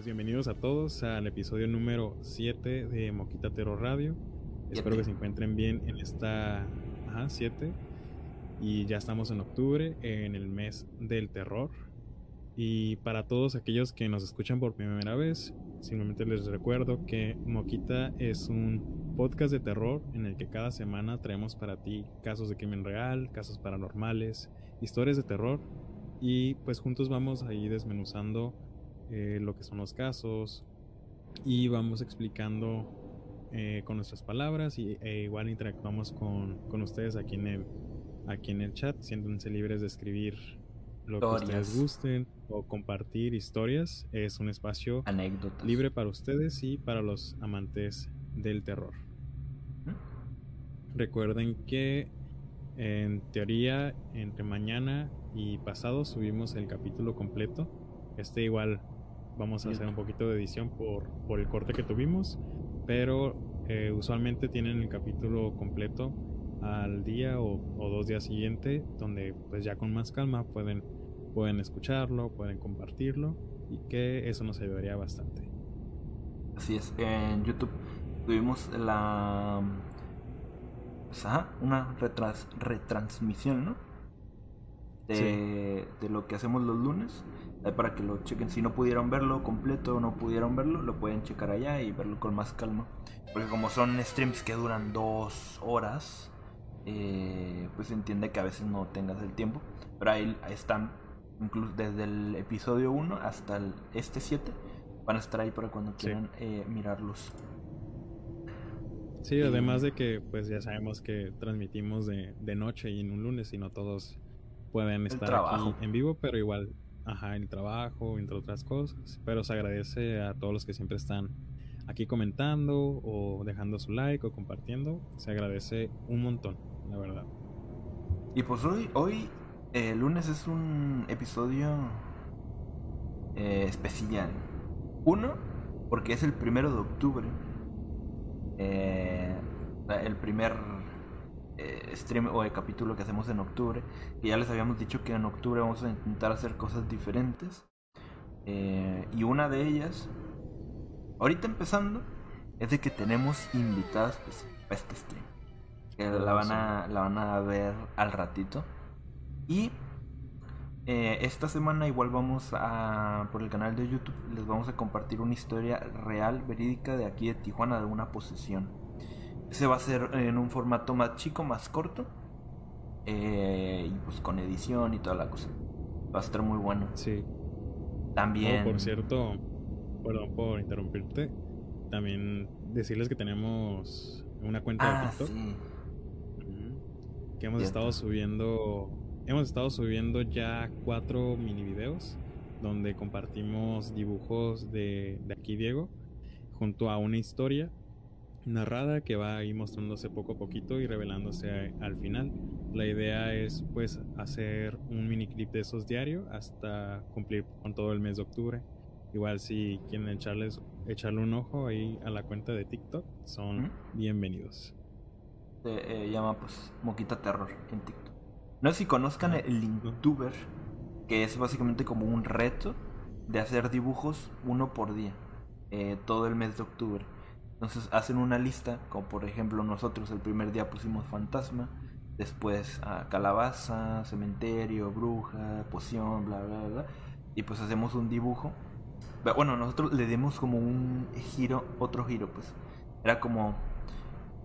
Pues bienvenidos a todos al episodio número 7 de Moquita Terror Radio. Espero que se encuentren bien en esta 7. Y ya estamos en octubre, en el mes del terror. Y para todos aquellos que nos escuchan por primera vez, simplemente les recuerdo que Moquita es un podcast de terror en el que cada semana traemos para ti casos de crimen real, casos paranormales, historias de terror. Y pues juntos vamos ahí desmenuzando eh, lo que son los casos y vamos explicando eh, con nuestras palabras y e igual interactuamos con, con, ustedes aquí en el aquí en el chat siéntense libres de escribir lo que ustedes gusten o compartir historias. Es un espacio libre para ustedes y para los amantes del terror. Recuerden que en teoría entre mañana y pasado subimos el capítulo completo. Este igual vamos a hacer un poquito de edición por, por el corte que tuvimos, pero eh, usualmente tienen el capítulo completo al día o, dos días siguiente, donde pues ya con más calma pueden, pueden escucharlo, pueden compartirlo y que eso nos ayudaría bastante. Así es, en YouTube tuvimos la... Pues, una retransmisión, ¿no? De, de lo que hacemos los lunes para que lo chequen. Si no pudieron verlo completo o no pudieron verlo, lo pueden checar allá y verlo con más calma. Porque como son streams que duran dos horas, eh, pues entiende que a veces no tengas el tiempo. Pero ahí están, incluso desde el episodio 1 hasta el, este 7, van a estar ahí para cuando quieran eh, mirarlos. Sí, además de que pues ya sabemos que transmitimos de, de noche y en un lunes y no todos pueden estar aquí en vivo, pero igual Ajá, el trabajo, entre otras cosas. Pero se agradece a todos los que siempre están aquí comentando o dejando su like o compartiendo. Se agradece un montón, la verdad. Y pues hoy, hoy el lunes es un episodio eh, especial. Uno, porque es el primero de octubre. Eh, el primer eh, stream o el capítulo que hacemos en octubre. Y ya les habíamos dicho que en octubre vamos a intentar hacer cosas diferentes. Eh, y una de ellas, ahorita empezando, es de que tenemos invitadas pues, este stream. Que la van, a, la van a ver al ratito. Y eh, esta semana igual vamos a, por el canal de YouTube, les vamos a compartir una historia real, verídica de aquí de Tijuana, de una posesión. Se va a hacer en un formato más chico, más corto. Eh, y pues con edición y toda la cosa. Va a estar muy bueno. Sí. También. por cierto, perdón por interrumpirte. También decirles que tenemos una cuenta de ah, TikTok. Sí. Que hemos estado subiendo. Hemos estado subiendo ya cuatro mini videos donde compartimos dibujos de, de aquí Diego junto a una historia narrada que va ahí mostrándose poco a poquito y revelándose al final. La idea es pues hacer un mini clip de esos diarios hasta cumplir con todo el mes de octubre. Igual si quieren echarles, echarle un ojo ahí a la cuenta de TikTok, son bienvenidos. Se eh, llama pues Moquita Terror en TikTok. No sé si conozcan el Linktuber, que es básicamente como un reto de hacer dibujos uno por día, eh, todo el mes de octubre. Entonces hacen una lista, como por ejemplo nosotros el primer día pusimos fantasma, después a calabaza, cementerio, bruja, poción, bla, bla, bla. Y pues hacemos un dibujo. Bueno, nosotros le dimos como un giro, otro giro, pues. Era como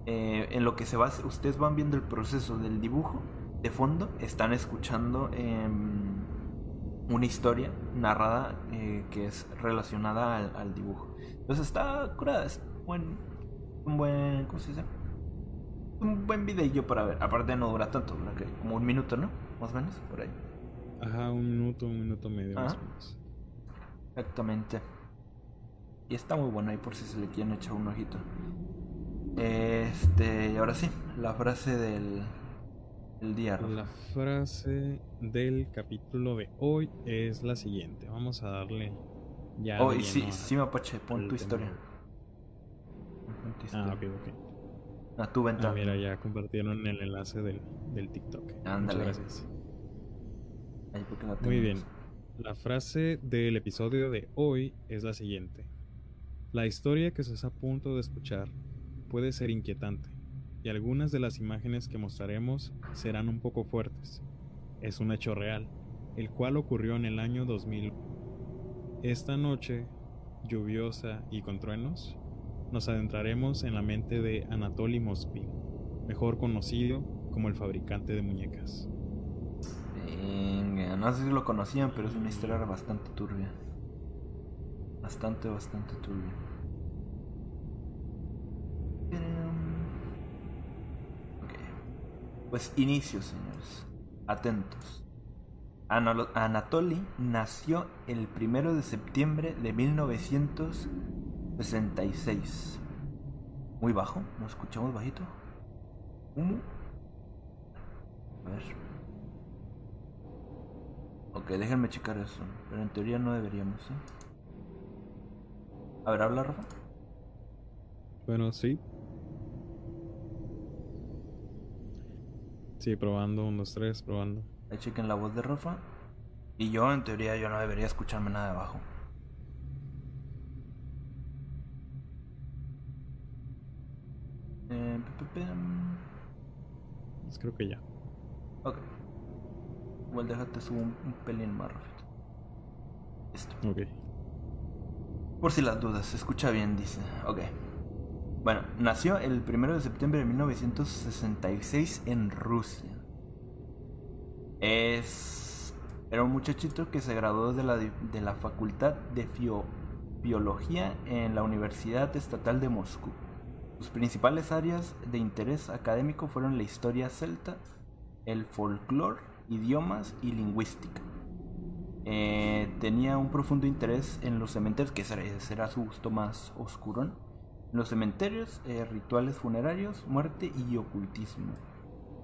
eh, en lo que se va, ustedes van viendo el proceso del dibujo. De fondo están escuchando em, una historia narrada eh, que es relacionada al, al, dibujo. Entonces está curada, buen, un buen, ¿cómo se dice? Un buen video para ver. Aparte no dura tanto, como un minuto, ¿no? Más o menos, por ahí. Ajá, un minuto, un minuto medio más o menos. Exactamente. Y está muy bueno ahí por si se le quieren echar un ojito. Este, y ahora sí, la frase del, del día. La frase del capítulo de hoy es la siguiente. Vamos a darle ya. Oh, sí, sí, Mapache, pon tu historia. Ah, ok, ok. Ah, tu ventana. Ah, mira, ya compartieron el enlace del, del TikTok. Ándale. Muchas gracias. Muy bien. La frase del episodio de hoy es la siguiente. La historia que se está a punto de escuchar puede ser inquietante y algunas de las imágenes que mostraremos serán un poco fuertes. Es un hecho real, el cual ocurrió en el año 2000. Esta noche, lluviosa y con truenos, nos adentraremos en la mente de Anatoly Mospin, mejor conocido como el fabricante de muñecas. no sé si lo conocían, pero es una historia bastante turbia. Bastante, bastante turbia. Pues inicio, señores. Atentos. Anatoly nació el primero de septiembre de 1966. Muy bajo, ¿nos escuchamos bajito? A ver. Ok, déjenme checar eso. Pero en teoría no deberíamos, ¿eh? A ver, habla, Rafa. Bueno, sí. Sí, probando, unos tres, probando. Ahí chequen la voz de Rafa. Y yo, en teoría, yo no debería escucharme nada de abajo. Eh, pues creo que ya. Ok. Igual déjate subir un, pelín más rápido. Listo. Ok. Por si las dudas, se escucha bien, dice. Ok. Bueno, nació el 1 de septiembre de 1966 en Rusia. Es... Era un muchachito que se graduó de la, de la Facultad de Biología en la Universidad Estatal de Moscú. Sus principales áreas de interés académico fueron la historia celta, el folclore, idiomas y lingüística. Eh, tenía un profundo interés en los cementerios, que será su gusto más oscurón los cementerios, eh, rituales funerarios, muerte y ocultismo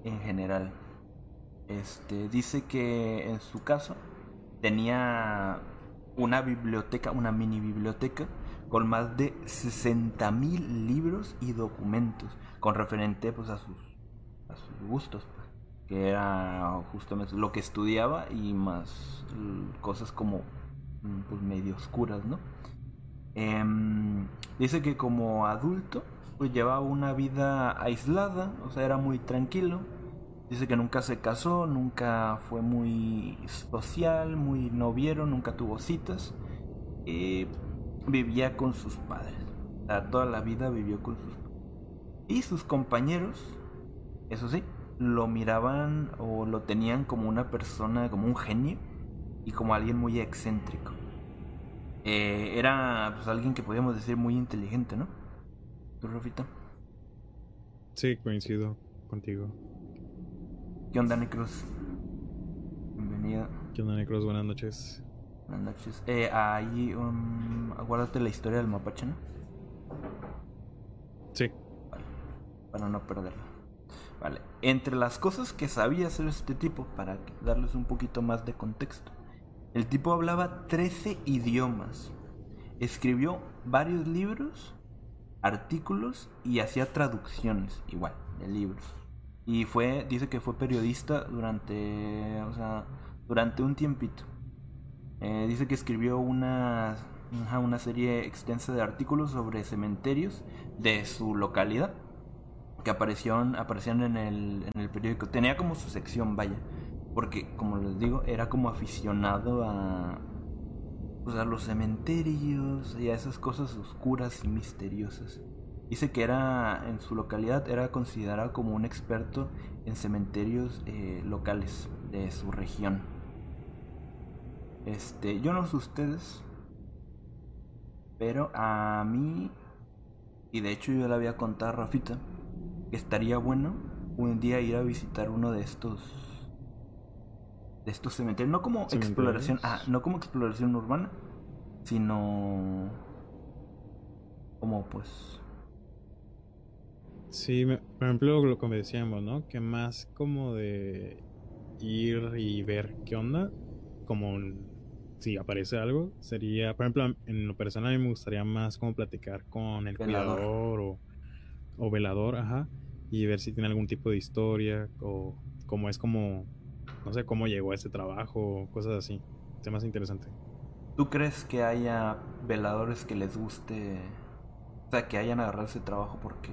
en general. Este, dice que en su caso tenía una biblioteca, una mini biblioteca con más de 60.000 libros y documentos con referente pues a sus a sus gustos, pues, que era justamente lo que estudiaba y más cosas como mm, pues medio oscuras, ¿no? Em, dice que como adulto pues llevaba una vida aislada, o sea, era muy tranquilo. Dice que nunca se casó, nunca fue muy social, muy noviero, nunca tuvo citas. Y vivía con sus padres. O sea, toda la vida vivió con sus padres. Y sus compañeros, eso sí, lo miraban o lo tenían como una persona, como un genio y como alguien muy excéntrico. Eh, era pues, alguien que podríamos decir muy inteligente, ¿no? ¿Tú, Rafita? Sí, coincido contigo. ¿Qué onda, Necros? Bienvenido. ¿Qué onda, Necros? Buenas noches. Buenas noches. Eh, ahí, um, aguárdate la historia del mapache, ¿no? Sí. Vale. Para no perderla. Vale. Entre las cosas que sabía hacer este tipo, para darles un poquito más de contexto, el tipo hablaba 13 idiomas. Escribió varios libros, artículos y hacía traducciones, igual, de libros. Y fue, dice que fue periodista durante, o sea, durante un tiempito. Eh, dice que escribió una, una serie extensa de artículos sobre cementerios de su localidad que aparecieron, aparecían en el, en el periódico. Tenía como su sección, vaya. Porque, como les digo, era como aficionado a, pues, los cementerios y a esas cosas oscuras y misteriosas. Dice que era en su localidad era considerado como un experto en cementerios eh, locales de su región. Este, yo no sé ustedes, pero a mí y de hecho yo le había contado a Rafita que estaría bueno un día ir a visitar uno de estos de estos cementerios. No como exploración, ah, no como exploración urbana, sino como pues. Sí, por ejemplo, lo que decíamos, ¿no? Que más como de ir y ver qué onda, como si aparece algo, sería, por ejemplo, en lo personal a mí me gustaría más como platicar con el cuidador o, o velador, ajá, y ver si tiene algún tipo de historia o como es como no sé cómo llegó a ese trabajo, cosas así. me hace interesante. ¿Tú crees que haya veladores que les guste, o sea, que hayan agarrado ese trabajo porque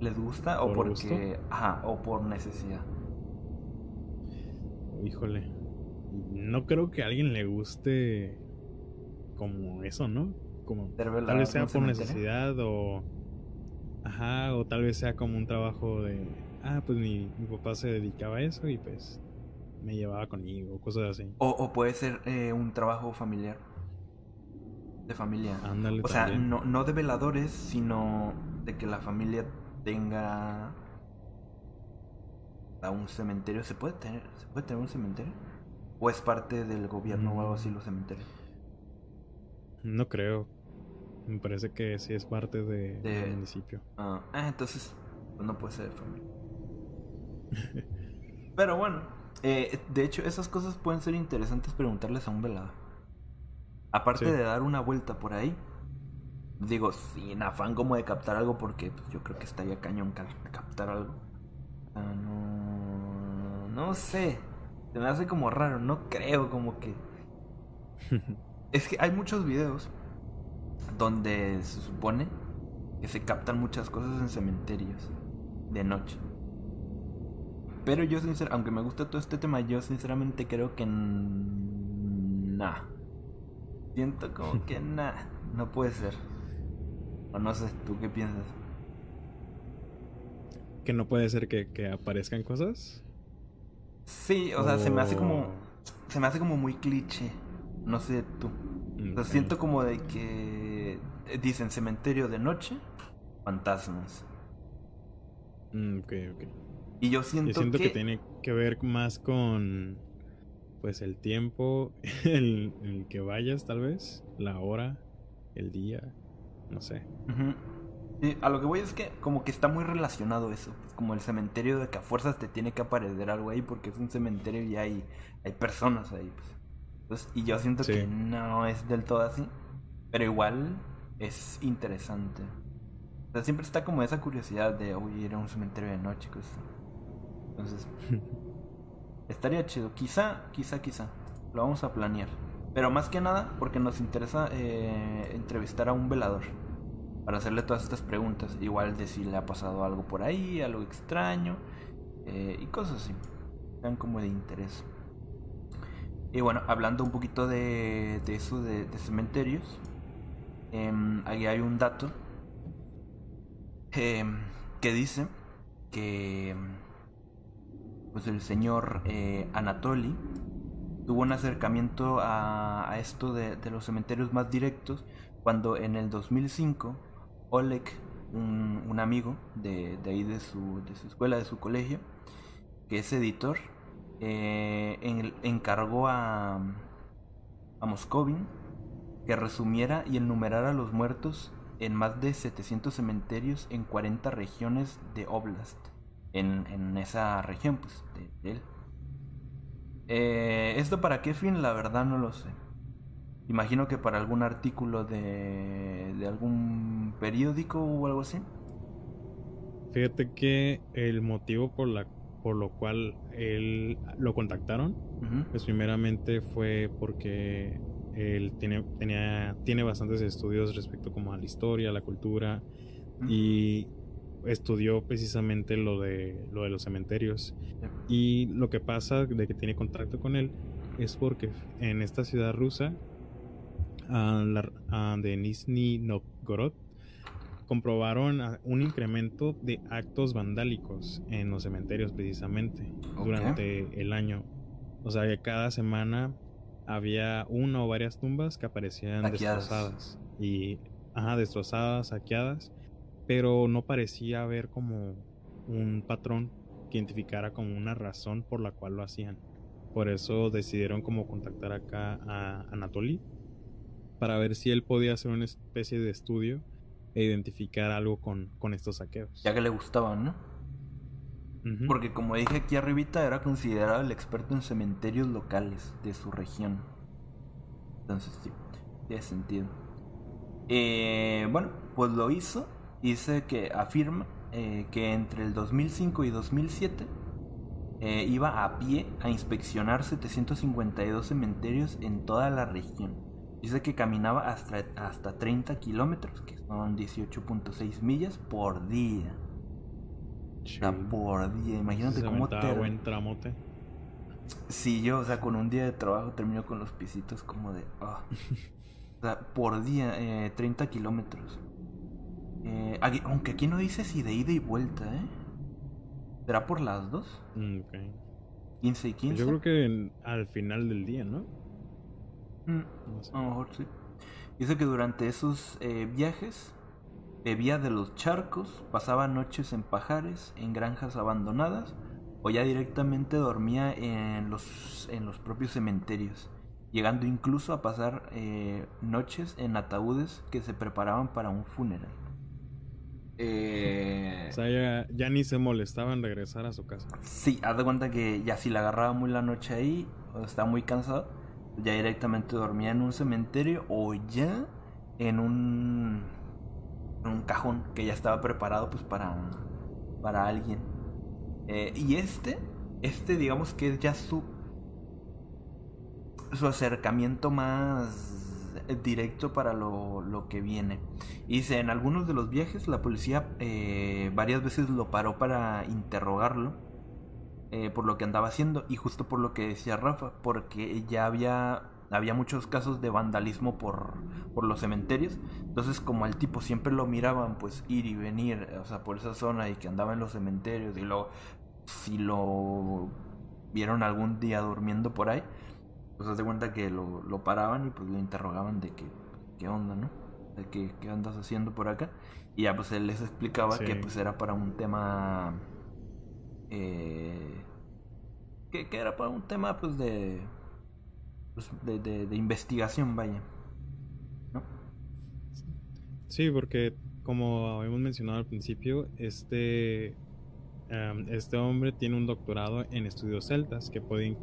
les gusta o ¿Por porque, ajá, o por necesidad? Híjole. No creo que a alguien le guste como eso, ¿no? Como tal vez sea por necesidad o ajá, o tal vez sea como un trabajo de ah, pues mi, mi papá se dedicaba a eso y pues me llevaba conmigo, cosas así. O, o puede ser eh, un trabajo familiar. De familia. Ándale O sea, no, no de veladores, sino de que la familia tenga a un cementerio. ¿Se puede tener, ¿se puede tener un cementerio? ¿O es parte del gobierno o algo así los cementerios? No creo. Me parece que sí es parte de, De- del municipio. Ah, ah, entonces pues no puede ser de familia. Pero bueno, eh, de hecho esas cosas pueden ser interesantes preguntarles a un velador. Aparte Sí. de dar una vuelta por ahí, digo, sin afán como de captar algo, porque pues, yo creo que estaría cañón ca- captar algo. Ah, no, no sé, se me hace como raro, no creo como que... Es que hay muchos videos donde se supone que se captan muchas cosas en cementerios de noche. Pero yo sincer aunque me gusta todo este tema, yo sinceramente creo que nah. Siento como que nah, no puede ser. O no sé, ¿tú qué piensas? que no puede ser que, que aparezcan cosas. Sí, o sea, se me hace como O- se me hace como muy cliché. No sé tú. O sea, siento como de que eh, dicen cementerio de noche, fantasmas. Mm, ok, ok. Y yo siento, Yo siento que... que, tiene que ver más con pues el tiempo, el, el que vayas tal vez, la hora, el día, no sé. Sí, a lo que voy es que como que está muy relacionado eso, como el cementerio de que a fuerzas te tiene que aparecer algo ahí porque es un cementerio y hay, hay personas ahí. Pues. Entonces, y yo siento Sí. que no es del todo así, pero igual es interesante. O sea, siempre está como esa curiosidad de, oye, ir a un cementerio de noche. así. Entonces, estaría chido. Quizá, quizá, quizá. Lo vamos a planear. Pero más que nada porque nos interesa eh, entrevistar a un velador para hacerle todas estas preguntas. Igual de si le ha pasado algo por ahí, algo extraño eh, y cosas así. Sean como de interés. Y bueno, hablando un poquito de, eso de, cementerios, em, aquí hay un dato em, que dice que pues el señor eh, Anatoly tuvo un acercamiento a, a esto de, de los cementerios más directos cuando en el 2005 Oleg, un, amigo de, ahí de su, de su escuela, de su colegio, que es editor, eh, en- encargó a, a Moscovin que resumiera y enumerara los muertos en más de 700 cementerios en 40 regiones de Oblast, en, esa región pues, de, de él. Eh, ¿Esto para qué fin? La verdad no lo sé. Imagino que para algún artículo de, de algún periódico o algo así. Fíjate que el motivo por la por lo cual él lo contactaron, Ujú. pues primeramente fue porque él tiene, tenía, tiene bastantes estudios respecto como a la historia, la cultura y estudió precisamente lo de lo de los cementerios. Y lo que pasa de que tiene contacto con él es porque en esta ciudad rusa la- de Nizhny Novgorod comprobaron un incremento de actos vandálicos en los cementerios precisamente durante el año. O sea, que cada semana había una o varias tumbas que aparecían Saqueadas. destrozadas y ajá, destrozadas, saqueadas, pero no parecía haber como un patrón que identificara como una razón por la cual lo hacían. Por eso decidieron como contactar acá a Anatoly para ver si él podía hacer una especie de estudio e identificar algo con, con estos saqueos. Ya que le gustaban, ¿no? Porque como dije aquí arribita, era considerado el experto en cementerios locales de su región. Entonces sí, tiene sentido. Eh, bueno, pues lo hizo. Dice que afirma eh, que entre el 2005 y 2007 eh, iba a pie a inspeccionar 752 cementerios en toda la región. Dice que caminaba hasta, hasta 30 kilómetros, que son 18.6 millas por día. O sea, por día. Imagínate Se cómo te... buen tramote. Sí, yo, o sea, con un día de trabajo termino con los pisitos como de... ah. O sea, por día, eh, 30 kilómetros. Eh, aunque aquí no dice si de ida y vuelta, ¿eh? ¿Será por las dos? Mm, ok. 15 y 15. Pues yo creo que en- al final del día, ¿no? Mm, No sé. a lo mejor sí. Dice que durante esos eh, viajes bebía de los charcos, pasaba noches en pajares, en granjas abandonadas o ya directamente dormía en los, en los propios cementerios, llegando incluso a pasar eh, noches en ataúdes que se preparaban para un funeral. Eh, O sea, ya, ya ni se molestaba en regresar a su casa. Sí, haz de cuenta que ya si la agarraba muy la noche ahí, o estaba muy cansado, ya directamente dormía en un cementerio o ya en un, en un cajón que ya estaba preparado pues para, para alguien. Eh, y este, este digamos que es ya su, su acercamiento más directo para lo, lo que viene. Y dice, en algunos de los viajes la policía eh, varias veces lo paró para interrogarlo eh, por lo que andaba haciendo y justo por lo que decía Rafa, porque ya había, había muchos casos de vandalismo por, por los cementerios. Entonces como el tipo siempre lo miraban pues ir y venir, o sea, por esa zona y que andaba en los cementerios y luego si lo vieron algún día durmiendo por ahí, pues haz de cuenta que lo, lo paraban y pues lo interrogaban de que, qué onda, ¿no? De que, qué andas haciendo por acá. Y ya pues él les explicaba Sí. que pues era para un tema... Eh, que, era para un tema pues de... Pues, de, de, investigación, vaya. ¿No? Sí, porque como habíamos mencionado al principio, este, este hombre tiene un doctorado en estudios celtas que puede in-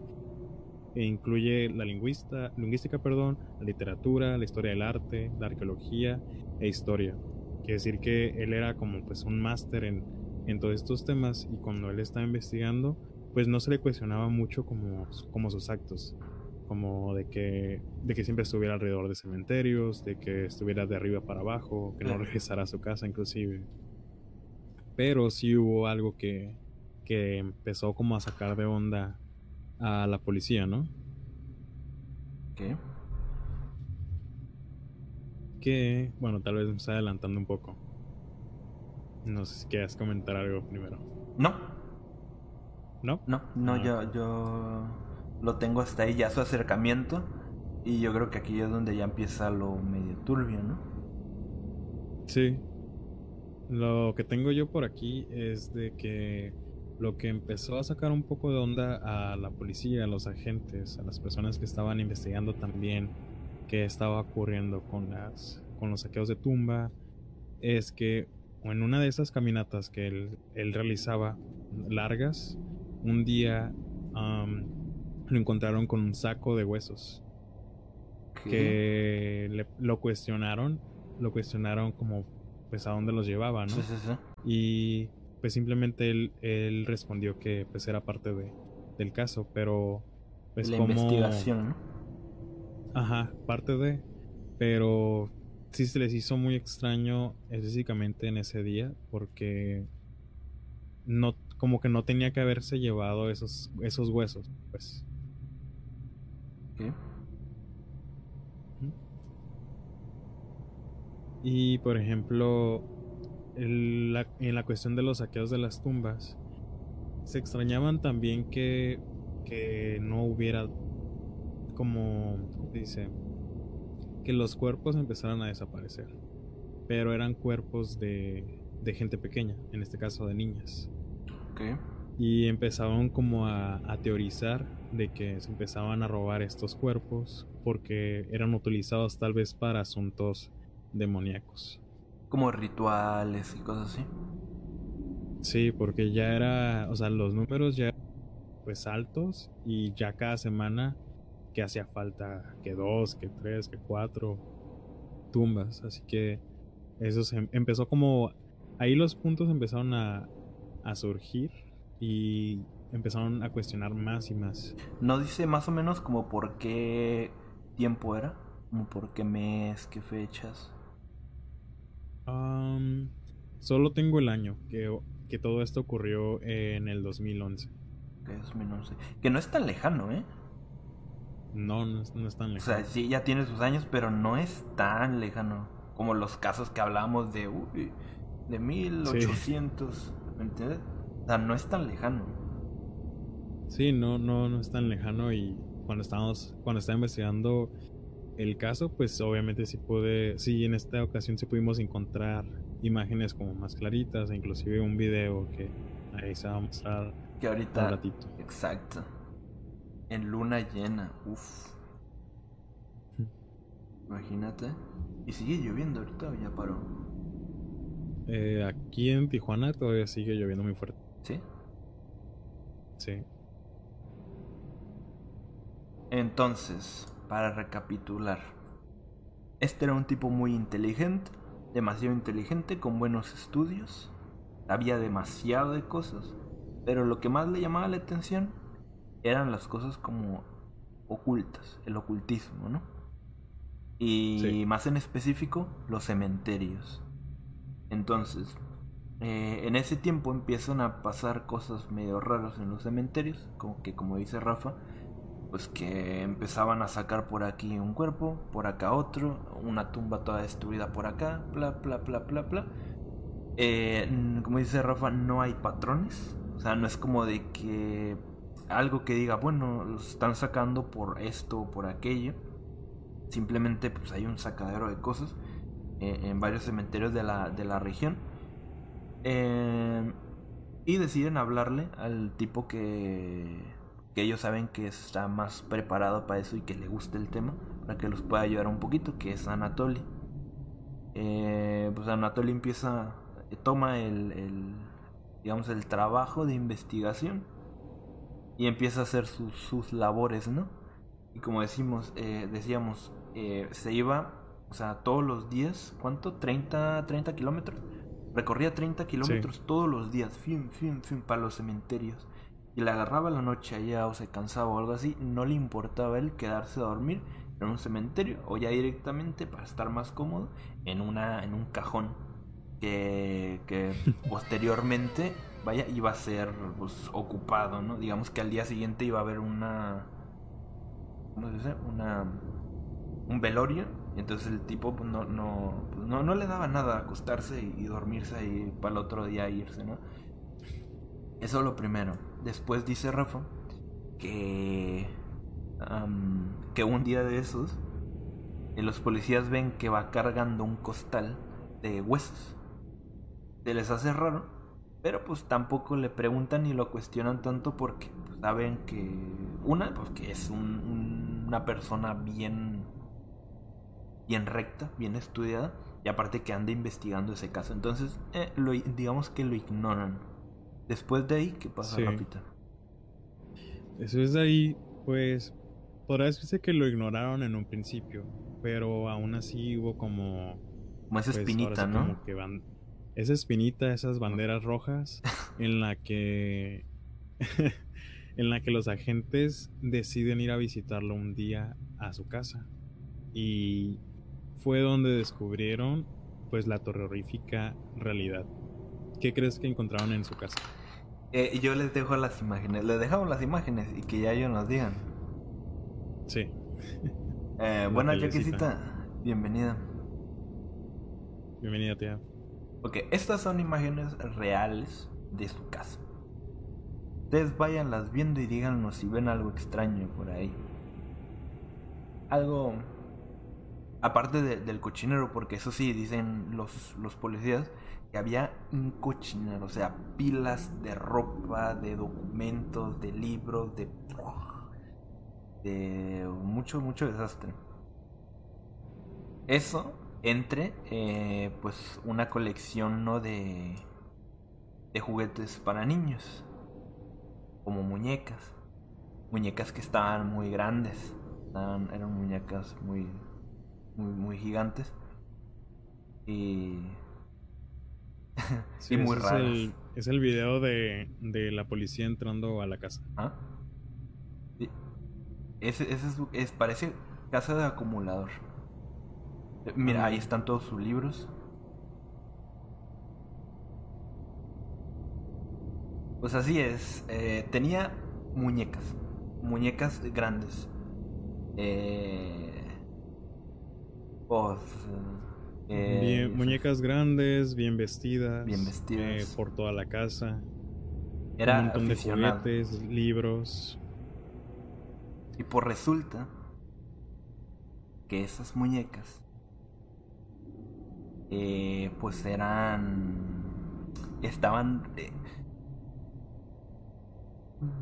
incluye la lingüista, lingüística, perdón, la literatura, la historia del arte, la arqueología e historia. Quiere decir que él era como pues un máster en, en todos estos temas y cuando él estaba investigando, pues no se le cuestionaba mucho como, como sus actos como de que, de que siempre estuviera alrededor de cementerios, de que estuviera de arriba para abajo, que no regresara a su casa inclusive. Pero sí hubo algo que, que empezó como a sacar de onda a la policía, ¿no? ¿Qué? Que, bueno, tal vez me está adelantando un poco. No sé si quieres comentar algo primero. No, ¿No? no, no, Ah, yo, yo lo tengo hasta ahí ya su acercamiento. Y yo creo que aquí es donde ya empieza lo medio turbio, ¿no? Sí. Lo que tengo yo por aquí es de que lo que empezó a sacar un poco de onda a la policía, a los agentes, a las personas que estaban investigando también qué estaba ocurriendo con las con los saqueos de tumba es que en una de esas caminatas que él, él realizaba largas, un día am, lo encontraron con un saco de huesos que le- lo cuestionaron, lo cuestionaron como pues a dónde los llevaba, ¿no? Sí, sí, sí. Y pues simplemente él, él respondió que pues era parte de, del caso, pero pues la como... investigación, ¿no? Ajá, parte de... Pero sí se les hizo muy extraño específicamente en ese día porque no como que no tenía que haberse llevado esos esos huesos, pues. Y por ejemplo, el- la- en la cuestión de los saqueos de las tumbas, se extrañaban también que, que no hubiera como, ¿cómo se dice? Que los cuerpos empezaran a desaparecer. Pero eran cuerpos de, de gente pequeña, en este caso de niñas. Y empezaron como a, a teorizar de que se empezaban a robar estos cuerpos porque eran utilizados tal vez para asuntos demoníacos. Como rituales y cosas así. Sí, porque ya era, o sea, los números ya pues altos y ya cada semana que hacía falta que dos, que tres, que cuatro tumbas, así que eso se em- empezó como ahí los puntos empezaron a, a surgir y empezaron a cuestionar más y más. ¿No dice más o menos como por qué tiempo era? ¿Como por qué mes, qué fechas? solo tengo el año, que, que todo esto ocurrió en el 2011. Que 2011. Que no es tan lejano, ¿eh? No, no es, tan lejano. O sea, sí, ya tiene sus años, pero no es tan lejano. Como los casos que hablamos de, de 1800, ¿me entiendes? O sea, no es tan lejano. Sí, no, no, no es tan lejano y cuando estábamos, cuando estaba investigando el caso, pues obviamente sí pude, sí, en esta ocasión sí pudimos encontrar imágenes como más claritas, e inclusive un video que ahí se va a mostrar que ahorita, un ratito. Exacto. En luna llena, uff. Imagínate. Y sigue lloviendo ahorita o ya paró. Eh, aquí en Tijuana todavía sigue lloviendo muy fuerte. ¿Sí? Sí. Entonces, para recapitular. Este era un tipo muy inteligente, demasiado inteligente, con buenos estudios. Sabía demasiado de cosas. Pero lo que más le llamaba la atención eran las cosas como ocultas, el ocultismo, ¿no? Y más en específico, los cementerios. Entonces, eh, en ese tiempo empiezan a pasar cosas medio raras en los cementerios, como que como dice Rafa, pues que empezaban a sacar por aquí un cuerpo, por acá otro, una tumba toda destruida por acá, bla, bla, bla, bla, bla. Eh, como dice Rafa, no hay patrones, o sea, no es como de que algo que diga, bueno, los están sacando por esto o por aquello. Simplemente pues hay un sacadero de cosas en varios cementerios de la, de la región. Eh, y deciden hablarle al tipo que, que ellos saben que está más preparado para eso y que le gusta el tema, para que los pueda ayudar un poquito, que es Anatoly. Eh, pues Anatoly empieza, toma el, el, digamos, el trabajo de investigación y empieza a hacer sus, sus labores, ¿no? Y como decimos, eh, decíamos, eh, se iba, o sea, todos los días, ¿cuánto? 30, 30 kilómetros. Recorría 30 kilómetros todos los días, fin, fin, fin, para los cementerios. Y le agarraba la noche allá o se cansaba o algo así, no le importaba él quedarse a dormir en un cementerio o ya directamente para estar más cómodo en una en un cajón que, que posteriormente vaya, iba a ser pues, ocupado, ¿no? Digamos que al día siguiente iba a haber una. ¿Cómo se dice? Una. Un velorio. Entonces el tipo pues, no, no, pues, no, no le daba nada acostarse y, dormirse y para el otro día irse, ¿no? Eso es lo primero. Después dice Rafa que. que un día de esos. Eh, los policías ven que va cargando un costal de huesos. Se les hace raro pero pues tampoco le preguntan ni lo cuestionan tanto porque pues, saben que una, pues que es una persona bien bien recta, bien estudiada y aparte que anda investigando ese caso. Entonces, eh, lo, digamos que lo ignoran. Después de ahí, ¿qué pasa, sí. Después de ahí, pues, podrá decirse que lo ignoraron en un principio, pero aún así hubo como... Como esa pues, espinita, ¿no? Como que van, esa espinita, esas banderas rojas en la que en la que los agentes deciden ir a visitarlo un día a su casa y fue donde descubrieron pues la terrorífica realidad. ¿Qué crees que encontraron en su casa? Eh, yo les dejo las imágenes, les dejamos las imágenes y que ya ellos nos digan. Sí. Eh, buena Jaquecita, bienvenida. Bienvenida, tía. Ok, estas son imágenes reales de su casa. Ustedes váyanlas viendo y díganos si ven algo extraño por ahí. Algo... Aparte del cochinero, porque eso sí, dicen los, los policías, que había un cochinero, o sea, pilas de ropa, de documentos, de libros, de... de mucho, mucho desastre. Eso entre eh, pues una colección no de de juguetes para niños como muñecas muñecas que estaban muy grandes eran muñecas muy muy muy gigantes y y muy es raras. el, es el video de, de la policía entrando a la casa. ¿Ah? Sí. Ese, ese es, es- parece casa de acumulador. Mira, Ah. ahí están todos sus libros. Pues así es. eh, tenía muñecas. Muñecas grandes. Eh, pues, eh, Bien- muñecas grandes, bien vestidas. Bien vestidas. eh, por toda la casa. Era un montón de juguetes, libros. Y pues resulta que esas muñecas, eh, pues eran, estaban, eh,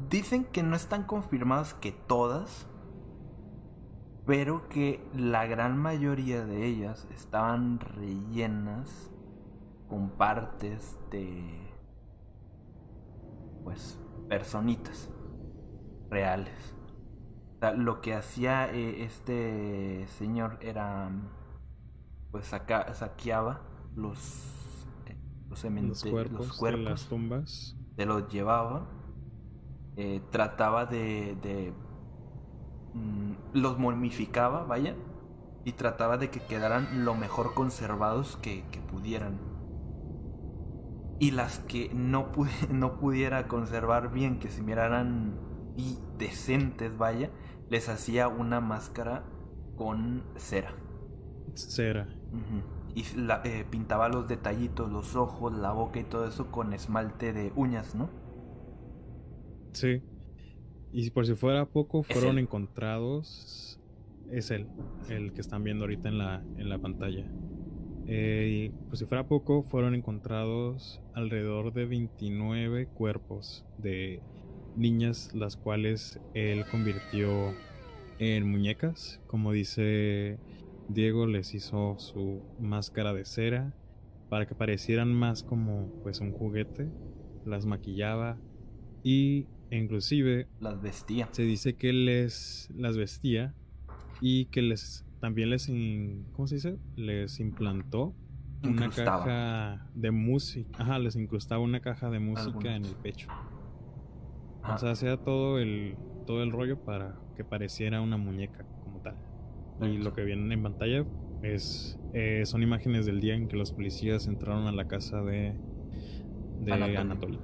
dicen que no están confirmadas que todas, pero que la gran mayoría de ellas estaban rellenas con partes de, pues, personitas reales. O sea, lo que hacía eh, este señor era, pues saca, saqueaba los, eh, los, cuerpos, los cuerpos, de las tumbas. se los llevaba, eh, trataba de, de mm, los momificaba, vaya, y trataba de que quedaran lo mejor conservados que, que pudieran. Y las que no, pu- no pudiera conservar bien, que se miraran y decentes, vaya, les hacía una máscara con cera. Cera. Y la- eh, pintaba los detallitos, los ojos, la boca y todo eso con esmalte de uñas, ¿no? Sí. Y por si fuera poco, fueron encontrados. Es él, el que están viendo ahorita en la, en la pantalla. Eh, y por si fuera poco, fueron encontrados alrededor de 29 cuerpos de niñas, las cuales él convirtió en muñecas. Como dice Diego, les hizo su máscara de cera para que parecieran más como pues un juguete. Las maquillaba y inclusive Las vestía. se dice que les las vestía y que les también les in- ¿cómo se dice? les implantó una caja de música, ajá, les incrustaba una caja de música en el pecho. Ajá. O sea, hacía todo el todo el rollo para que pareciera una muñeca como tal. Y lo que vienen en pantalla es eh, son imágenes del día en que los policías entraron a la casa de de Anatoly. Anatoly.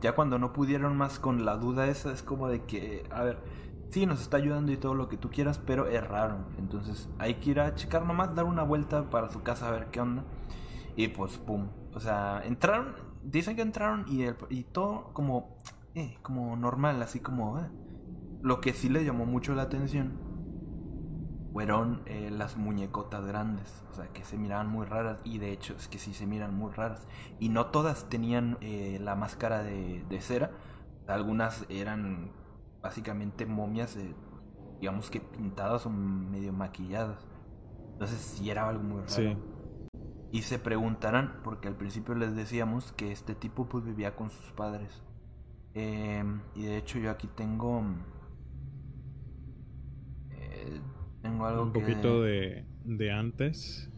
Ya cuando no pudieron más con la duda esa, es como de que, a ver, sí, nos está ayudando y todo lo que tú quieras, pero es raro. Entonces hay que ir a checar nomás, dar una vuelta para su casa a ver qué onda. Y pues, pum. O sea, entraron, dicen que entraron y, el- y todo como, eh, como normal, así como... eh. Lo que sí le llamó mucho la atención fueron eh, las muñecotas grandes, o sea, que se miraban muy raras y de hecho es que sí se miran muy raras. Y no todas tenían eh, la máscara de, de cera, algunas eran básicamente momias, eh, digamos que pintadas o medio maquilladas. Entonces sí era algo muy raro. Sí. Y se preguntarán, porque al principio les decíamos que este tipo pues vivía con sus padres. Em, y de hecho yo aquí tengo... eh, tengo algo Un que... poquito de, de antes.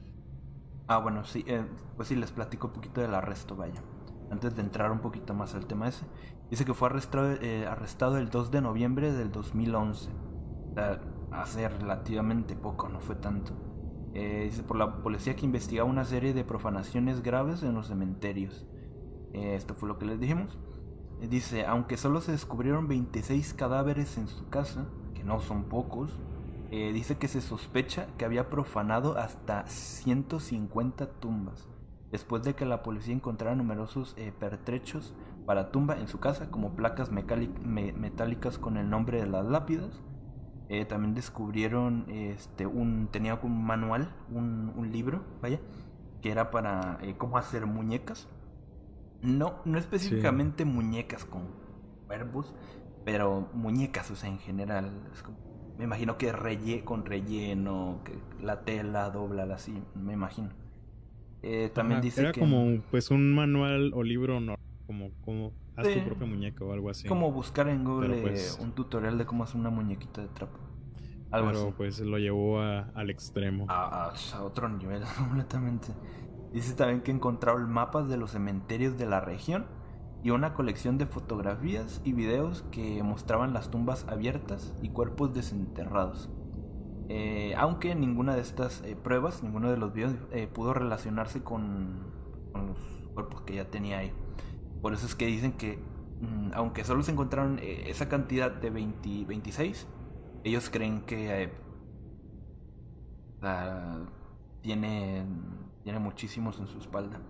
Ah, bueno, sí, eh, pues sí, les platico un poquito del arresto, vaya. Antes de entrar un poquito más al tema ese. Dice que fue arrestado, eh, arrestado el 2 de noviembre del 2011. O sea, hace relativamente poco, no fue tanto. Eh, dice por la policía que investigaba una serie de profanaciones graves en los cementerios. Eh, esto fue lo que les dijimos. Dice, aunque solo se descubrieron 26 cadáveres en su casa, que no son pocos, eh, dice que se sospecha que había profanado hasta 150 tumbas, después de que la policía encontrara numerosos eh, pertrechos para tumba en su casa, como placas me- metálicas con el nombre de las lápidas. Eh, también descubrieron este un tenía un manual, un, un libro, vaya, que era para cómo hacer muñecas. No, no específicamente muñecas con cuerpos, pero muñecas, o sea, en general. Es como- me imagino que relle con relleno, que la tela, dobla así, me imagino. Eh, también Ajá, dice Era que como pues un manual o libro no, como, como haz Sí. tu propia muñeca o algo así. como buscar en Google pues, eh, un tutorial de cómo hacer una muñequita de trapo. Algo Pero así. pues lo llevó a- al extremo. a, a- a otro nivel completamente. Dice también que encontraron mapas de los cementerios de la región y una colección de fotografías y videos que mostraban las tumbas abiertas y cuerpos desenterrados. Eh, aunque ninguna de estas eh, pruebas, ninguno de los videos eh, pudo relacionarse con, los cuerpos que ya tenía ahí. Por eso es que dicen que, mm, aunque solo se encontraron esa cantidad de 26, ellos creen que tiene, tiene muchísimos en su espalda.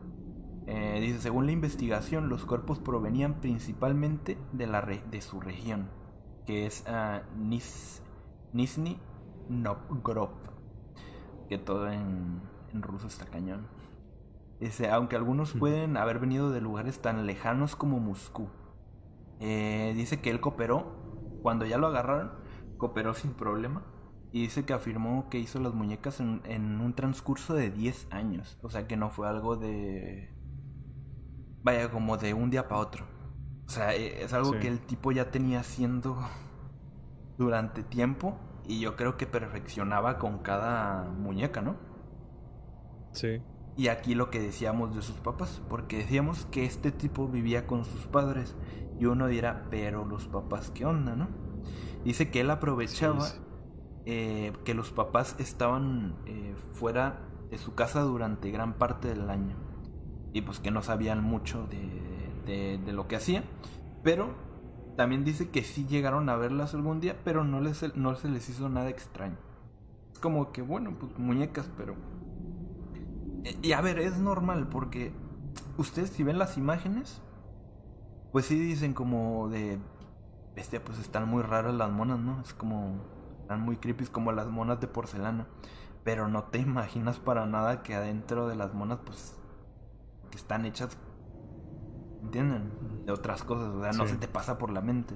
Eh, dice, según la investigación, los cuerpos provenían principalmente de, la de su región, que es uh, Nis Nizhny Novgorod, que todo en, en, ruso está cañón. Dice, aunque algunos pueden haber venido de lugares tan lejanos como Moscú. Eh, dice que él cooperó, cuando ya lo agarraron, cooperó sin problema. Y dice que afirmó que hizo las muñecas en, en un transcurso de 10 años. O sea que no fue algo de vaya, como de un día para otro. O sea, e, es algo que el tipo ya tenía haciendo durante tiempo y yo creo que perfeccionaba con cada muñeca, ¿no? Sí. Y aquí lo que decíamos de sus papás, porque decíamos que este tipo vivía con sus padres y uno dirá, pero los papás, ¿qué onda, no? Dice que él aprovechaba eh, que los papás estaban eh, fuera de su casa durante gran parte del año y pues que no sabían mucho de, de, lo que hacía. Pero también dice que sí llegaron a verlas algún día, pero no, les, no se les hizo nada extraño. Es como que, bueno, pues muñecas, pero... Y a ver, es normal porque ustedes si ven las imágenes, pues sí dicen como de... Este, pues están muy raras las monas, ¿no? Es como... Están muy creepy, como las monas de porcelana. Pero no te imaginas para nada que adentro de las monas, pues que están hechas, ¿entienden? De otras cosas, o sea, no se te pasa por la mente.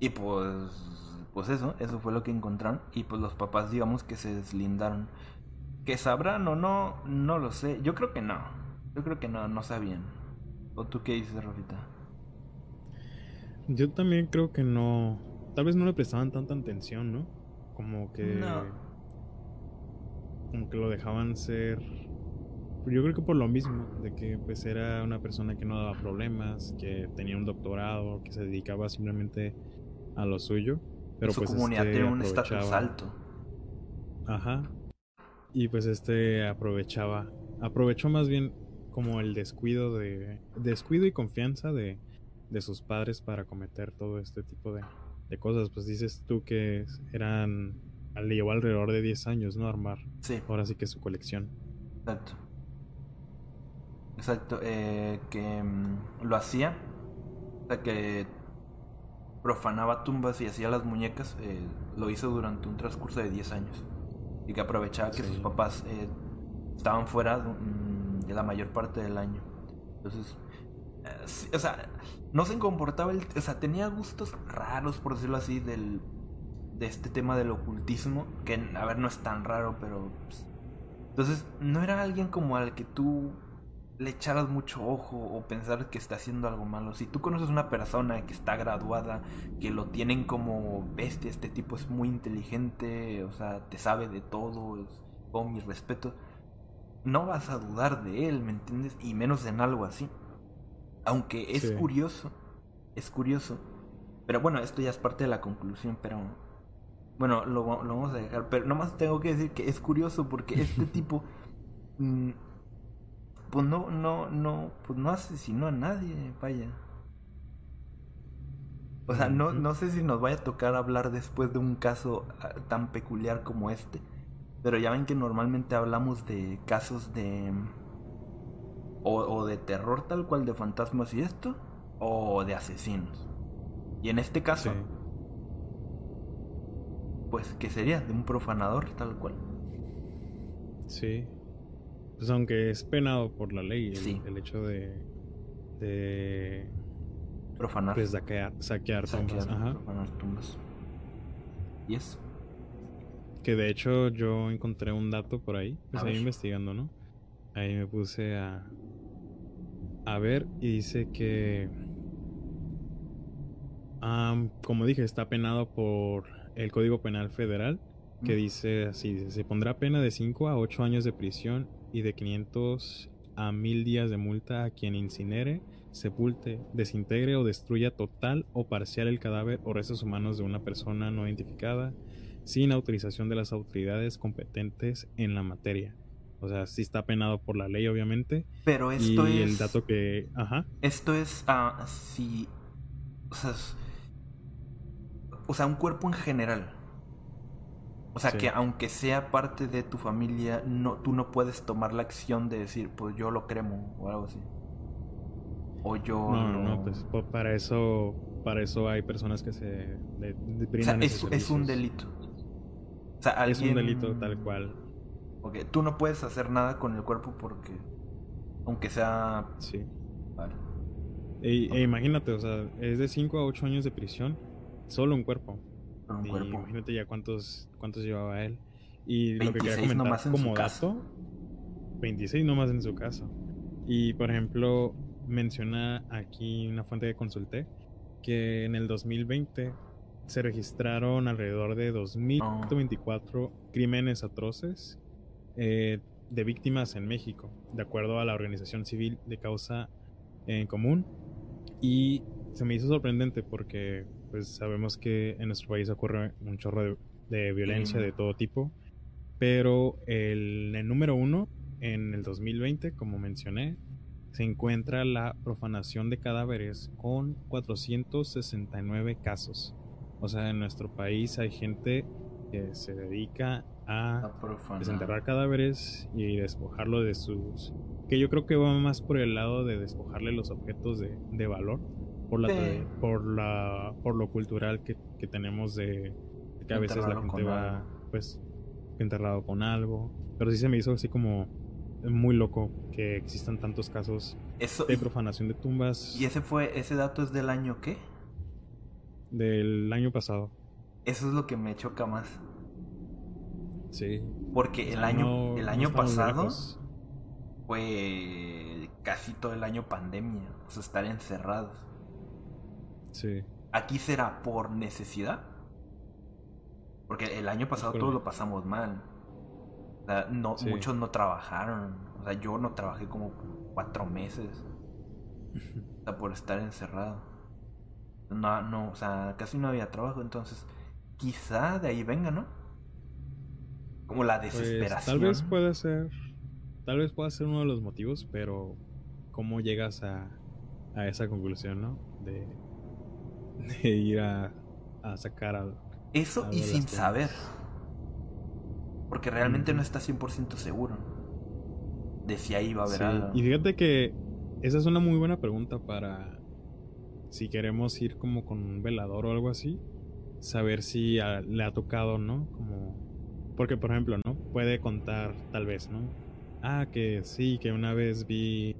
Y pues, pues eso, eso fue lo que encontraron. Y pues los papás, digamos que se deslindaron. ¿Que sabrán o no? No lo sé. Yo creo que no. Yo creo que no, no sabían. ¿O tú qué dices, Rafita? Yo también creo que no. Tal vez no le prestaban tanta atención, ¿no? Como que. No. Como que lo dejaban ser yo creo que por lo mismo, de que pues era una persona que no daba problemas, que tenía un doctorado, que se dedicaba simplemente a lo suyo. Pero Su pues comunidad este un estatus alto. Ajá. Y pues este aprovechaba, aprovechó más bien como el descuido de, descuido y confianza de, de sus padres para cometer todo este tipo de, de cosas. Pues dices tú que eran, le llevó alrededor de 10 años, ¿no? Armar. Sí. Ahora sí que su colección. Exacto. Exacto, eh, que mm, lo hacía, o sea, que profanaba tumbas y hacía las muñecas, eh, lo hizo durante un transcurso de 10 años. Y que aprovechaba que sus papás eh, estaban fuera mm, de la mayor parte del año. Entonces, o sea, no se comportaba, el, o sea, tenía gustos raros, por decirlo así, del, de este tema del ocultismo, que, a ver, no es tan raro, pero... Pues, entonces, no era alguien como al que tú le echaras mucho ojo o pensar que está haciendo algo malo. Si tú conoces una persona que está graduada, que lo tienen como bestia, este tipo es muy inteligente, o sea, te sabe de todo, con mi respeto, no vas a dudar de él, ¿me entiendes? Y menos en algo así. Aunque es curioso, es curioso. Pero bueno, esto ya es parte de la conclusión, pero bueno, lo, vamos a dejar. Pero nomás tengo que decir que es curioso porque este tipo... Mm, pues no, no, no, pues no asesinó a nadie, vaya. O sea, no, no sé si nos vaya a tocar hablar después de un caso ah, tan peculiar como este. Pero ya ven que normalmente hablamos de casos de... O, de terror tal cual, de fantasmas y esto, o de asesinos. Y en este caso, pues, ¿qué sería? De un profanador tal cual. Sí, pues aunque es penado por la ley el, hecho de, de profanar, pues saquear, saquear, tumbas, Ajá. profanar tumbas. Y eso. Que de hecho yo encontré un dato por ahí, pues ahí investigando, ¿no? Ahí me puse a a ver y dice que como dije está penado por el Código Penal Federal que dice así, se pondrá pena de 5 a 8 años de prisión y de 500 a 1000 días de multa a quien incinere, sepulte, desintegre o destruya total o parcial el cadáver o restos humanos de una persona no identificada sin autorización de las autoridades competentes en la materia. O sea, sí está penado por la ley, obviamente. Pero esto y es. el dato que. Ajá. Esto es. ah, si. O sea. es- o sea, un cuerpo en general. O sea, Sí. que aunque sea parte de tu familia, no, tú no puedes tomar la acción de decir, pues yo lo cremo o algo así. O yo. No, no, lo- no, pues para eso, para eso hay personas que se de- de- O sea, brindan es, un delito. O sea, Es un delito tal cual. Ok, tú no puedes hacer nada con el cuerpo porque. Aunque sea. Sí. Vale. E, e imagínate, o sea, es de 5 a 8 años de prisión, solo un cuerpo. Con un Y cuerpo. imagínate ya cuántos, cuántos llevaba él. Y lo que quería 26 comentar como dato, 26 nomás en su caso. Y por ejemplo, menciona aquí una fuente que consulté que en el 2020 se registraron alrededor de 2.124 crímenes atroces eh, de víctimas en México, de acuerdo a la organización civil de causa en común. Y se me hizo sorprendente porque pues sabemos que en nuestro país ocurre un chorro de, de violencia Mm. de todo tipo. Pero el, el número uno en el 2020, como mencioné, se encuentra la profanación de cadáveres con 469 casos. O sea, en nuestro país hay gente que se dedica a A desenterrar cadáveres y despojarlo de sus... Que yo creo que va más por el lado de despojarle los objetos de, de valor, por la, Sí. por la por lo cultural que, que tenemos de, de que a veces la gente va algo. pues enterrado con algo. Pero sí se me hizo así como muy loco que existan tantos casos Eso, de profanación de tumbas y ese fue, ese dato es del año qué? del año pasado. Eso es lo que me choca más. Sí. Porque O el año, no- el año pasado lejos. fue casi todo el año pandemia. O sea, estar encerrados. Sí. Aquí será por necesidad. Porque el año pasado todos lo pasamos mal. O sea, no, Sí. muchos no trabajaron. O sea, yo no trabajé como cuatro meses. O sea, por estar encerrado. No, no, o sea, casi no había trabajo. Entonces, quizá de ahí venga, ¿no? Como la Pues, desesperación. tal vez puede ser, tal vez pueda ser uno de los motivos, pero cómo llegas a, a esa conclusión, ¿no? De, de ir a, a sacar al... Eso y sin saber. Porque realmente no está 100% seguro de si ahí va a haber Sí, algo. Y fíjate que esa es una muy buena pregunta para si queremos ir como con un velador o algo así, saber si a- le ha tocado, ¿no? Como porque por ejemplo, ¿no? Puede contar tal vez, ¿no? Ah, que sí, que una vez vi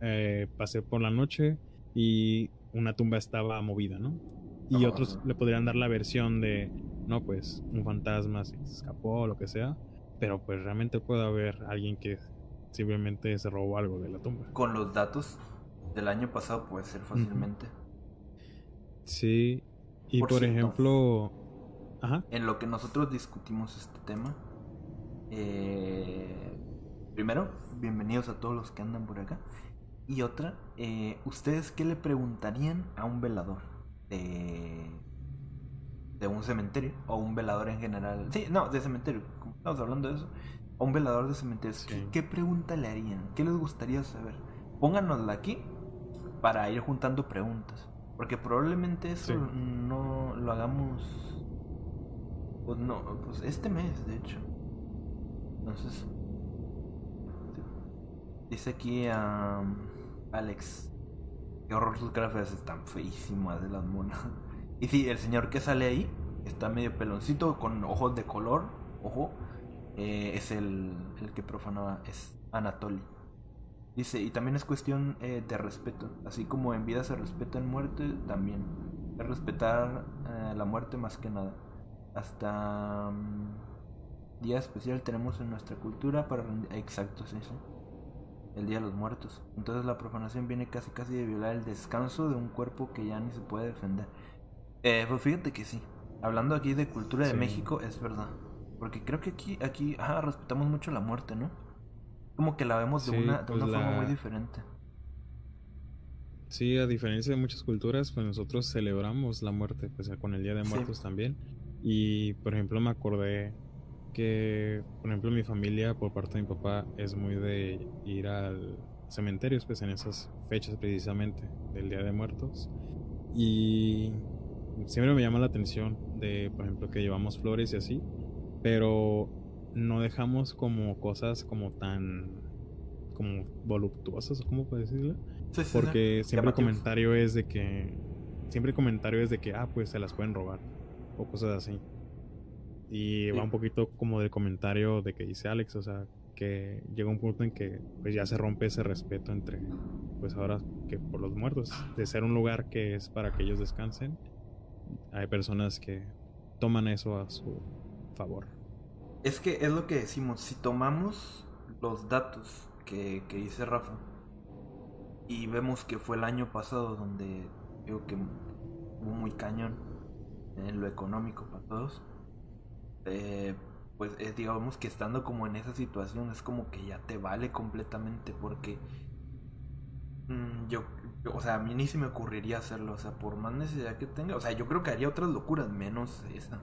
eh, pasé por la noche y una tumba estaba movida, ¿no? Y Ajá. otros le podrían dar la versión de, no, pues un fantasma se escapó o lo que sea, pero pues realmente puede haber alguien que simplemente se robó algo de la tumba. Con los datos del año pasado puede ser fácilmente. Sí, y Por por, cierto. ejemplo, ajá, En lo que nosotros discutimos este tema, eh, primero, bienvenidos a todos los que andan por acá. Y otra, eh, ¿ustedes qué le preguntarían a un velador de, de un cementerio? O un velador en general. Sí, no, de cementerio. Estamos hablando de eso. A un velador de cementerio. Sí. ¿Qué, qué pregunta le harían? ¿Qué les gustaría saber? Pónganosla aquí para ir juntando preguntas. Porque probablemente eso Sí. no lo hagamos. Pues no, pues este mes, de hecho. Entonces. Dice aquí a Alex. Qué horror sus caras están feísimas de las monas. Y sí, el señor que sale ahí está medio peloncito con ojos de color. Ojo. eh, es el, el que profanaba. Es Anatoly. Dice, y también es cuestión eh, de respeto. Así como en vida se respeta en muerte, también. Es respetar eh, la muerte más que nada. Hasta mm, día especial tenemos en nuestra cultura para rendir... Exacto, sí, sí. El Día de los Muertos. Entonces la profanación viene casi casi de violar el descanso de un cuerpo que ya ni se puede defender. Eh, pues fíjate que sí. Hablando aquí de cultura de Sí. México, es verdad. Porque creo que aquí, aquí, ajá, respetamos mucho la muerte, ¿no? Como que la vemos de Sí, una, de pues una forma muy diferente. Sí, a diferencia de muchas culturas, pues nosotros celebramos la muerte, pues con el Día de Sí. Muertos también. Y por ejemplo me acordé que, por ejemplo, mi familia por parte de mi papá es muy de ir al cementerio, pues en esas fechas precisamente del Día de Muertos. Y siempre me llama la atención de, por ejemplo, que llevamos flores y así, pero no dejamos como cosas como tan como voluptuosas, o cómo puedo decirlo. Sí, sí, sí. Porque siempre el comentario es de que. Siempre el comentario es de que, ah, pues se las pueden robar. O cosas así. Y Sí. va un poquito como del comentario de que dice Alex, o sea, que llega un punto en que pues ya se rompe ese respeto entre, pues ahora que por los muertos, de ser un lugar que es para que ellos descansen, hay personas que toman eso a su favor. Es que es lo que decimos, si tomamos los datos que, que dice Rafa y vemos que fue el año pasado donde digo que hubo muy cañón en lo económico para todos, eh, pues eh, digamos que estando como en esa situación es como que ya te vale completamente porque mm, yo, yo- o sea, a mí ni se me ocurriría hacerlo, o sea, por más necesidad que tenga, o sea, yo creo que haría otras locuras menos esa.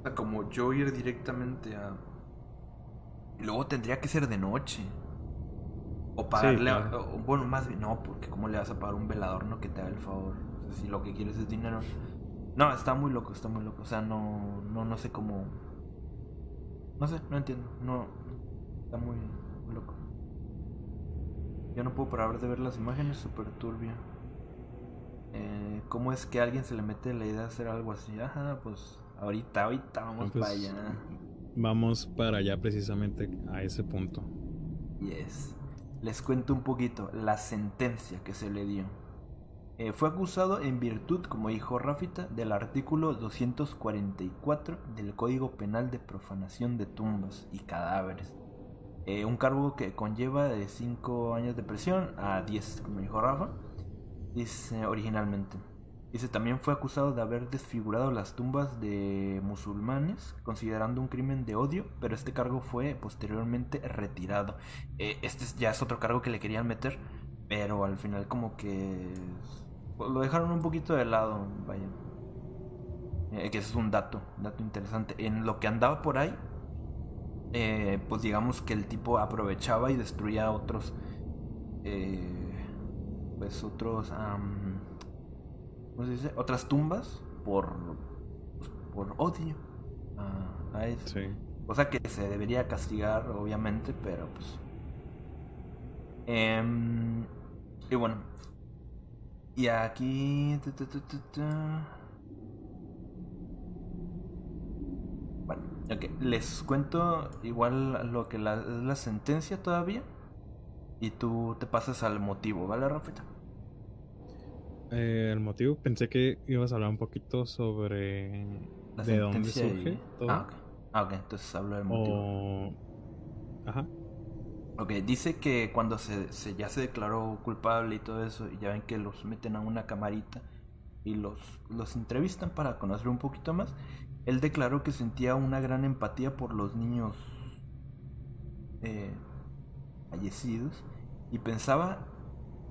O sea, como yo ir directamente a... Y luego tendría que ser de noche. O pagarle a- claro. o- bueno, más bien, no, porque ¿cómo le vas a pagar un velador no que te haga el favor? O sea, si lo que quieres es dinero. No, está muy loco, está muy loco. O sea, no, no, no sé cómo... No sé, no entiendo. No, está muy, muy loco. Yo no puedo parar de ver las imágenes, súper turbio. Eh, ¿Cómo es que a alguien se le mete la idea de hacer algo así? Ajá, pues ahorita, ahorita vamos Pues, para allá. Vamos para allá precisamente a ese punto. Yes. Les cuento un poquito la sentencia que se le dio. Eh, fue acusado en virtud, como dijo Rafita, del artículo 244 del Código Penal de Profanación de Tumbas y Cadáveres. Eh, un cargo que conlleva de 5 años de prisión a 10, como dijo Rafa, dice originalmente. Dice, también fue acusado de haber desfigurado las tumbas de musulmanes, considerando un crimen de odio, pero este cargo fue posteriormente retirado. Eh, este es- ya es otro cargo que le querían meter, pero al final como que lo dejaron un poquito de lado, vaya. Eh, que ese es un dato, dato interesante. En lo que andaba por ahí, eh, pues digamos que el tipo aprovechaba y destruía otros, eh, pues otros, am, ¿cómo se dice? Otras tumbas por, pues, por odio a, a eso. Sí. Cosa que se debería castigar, obviamente, pero pues. Em, y bueno. Y aquí. tu, tu, ok. Les cuento igual lo que la, es la sentencia todavía. Y tú te pasas al motivo, ¿vale, Rafita? Eh, el motivo, pensé que ibas a hablar un poquito sobre La de dónde sentencia surge y- todo. Ah, ok. Ah, ok, entonces hablo del motivo. o... Ajá. Ok, dice que cuando se, ya se declaró culpable y todo eso, y ya ven que los meten a una camarita y los, los entrevistan para conocer un poquito más, él declaró que sentía una gran empatía por los niños eh, fallecidos y pensaba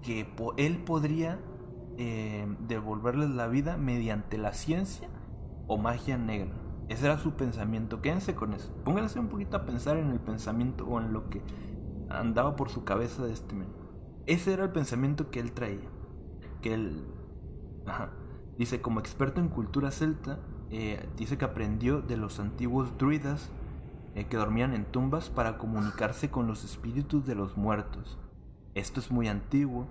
que po- él podría eh, devolverles la vida mediante la ciencia o magia negra. Ese era su pensamiento. Quédense con eso. Pónganse un poquito a pensar en el pensamiento o en lo que andaba por su cabeza de este men. Ese era el pensamiento que él traía. Que él. Ajá. Dice, como experto en cultura celta, eh, dice que aprendió de los antiguos druidas eh, que dormían en tumbas para comunicarse con los espíritus de los muertos. Esto es muy antiguo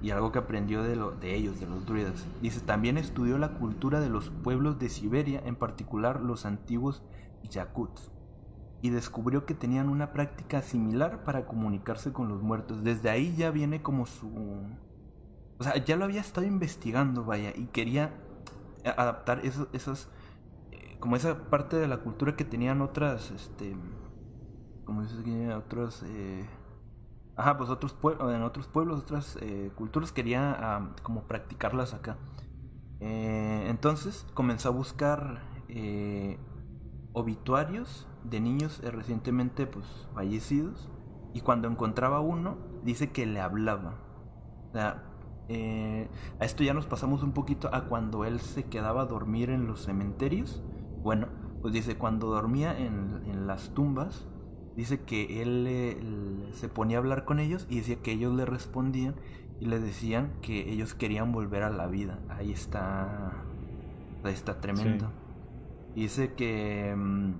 y algo que aprendió de, de ellos, de los druidas. Dice, también estudió la cultura de los pueblos de Siberia, en particular los antiguos yakuts, y descubrió que tenían una práctica similar para comunicarse con los muertos. Desde ahí ya viene como su... O sea, ya lo había estado investigando, vaya, y quería adaptar esas... eh, como esa parte de la cultura que tenían otras, este... Como dices que otros... eh, Ajá, pues otros pueblos, en otros pueblos, otras eh, culturas quería ah, como practicarlas acá. Entonces comenzó a buscar obituarios de niños eh, recientemente pues fallecidos y cuando encontraba uno dice que le hablaba. O sea, eh, a esto ya nos pasamos un poquito a cuando él se quedaba a dormir en los cementerios. Bueno, pues dice, cuando dormía en, en las tumbas, dice que él se ponía a hablar con ellos y decía que ellos le respondían y le decían que ellos querían volver a la vida. Ahí está, ahí está tremendo. Dice que mm,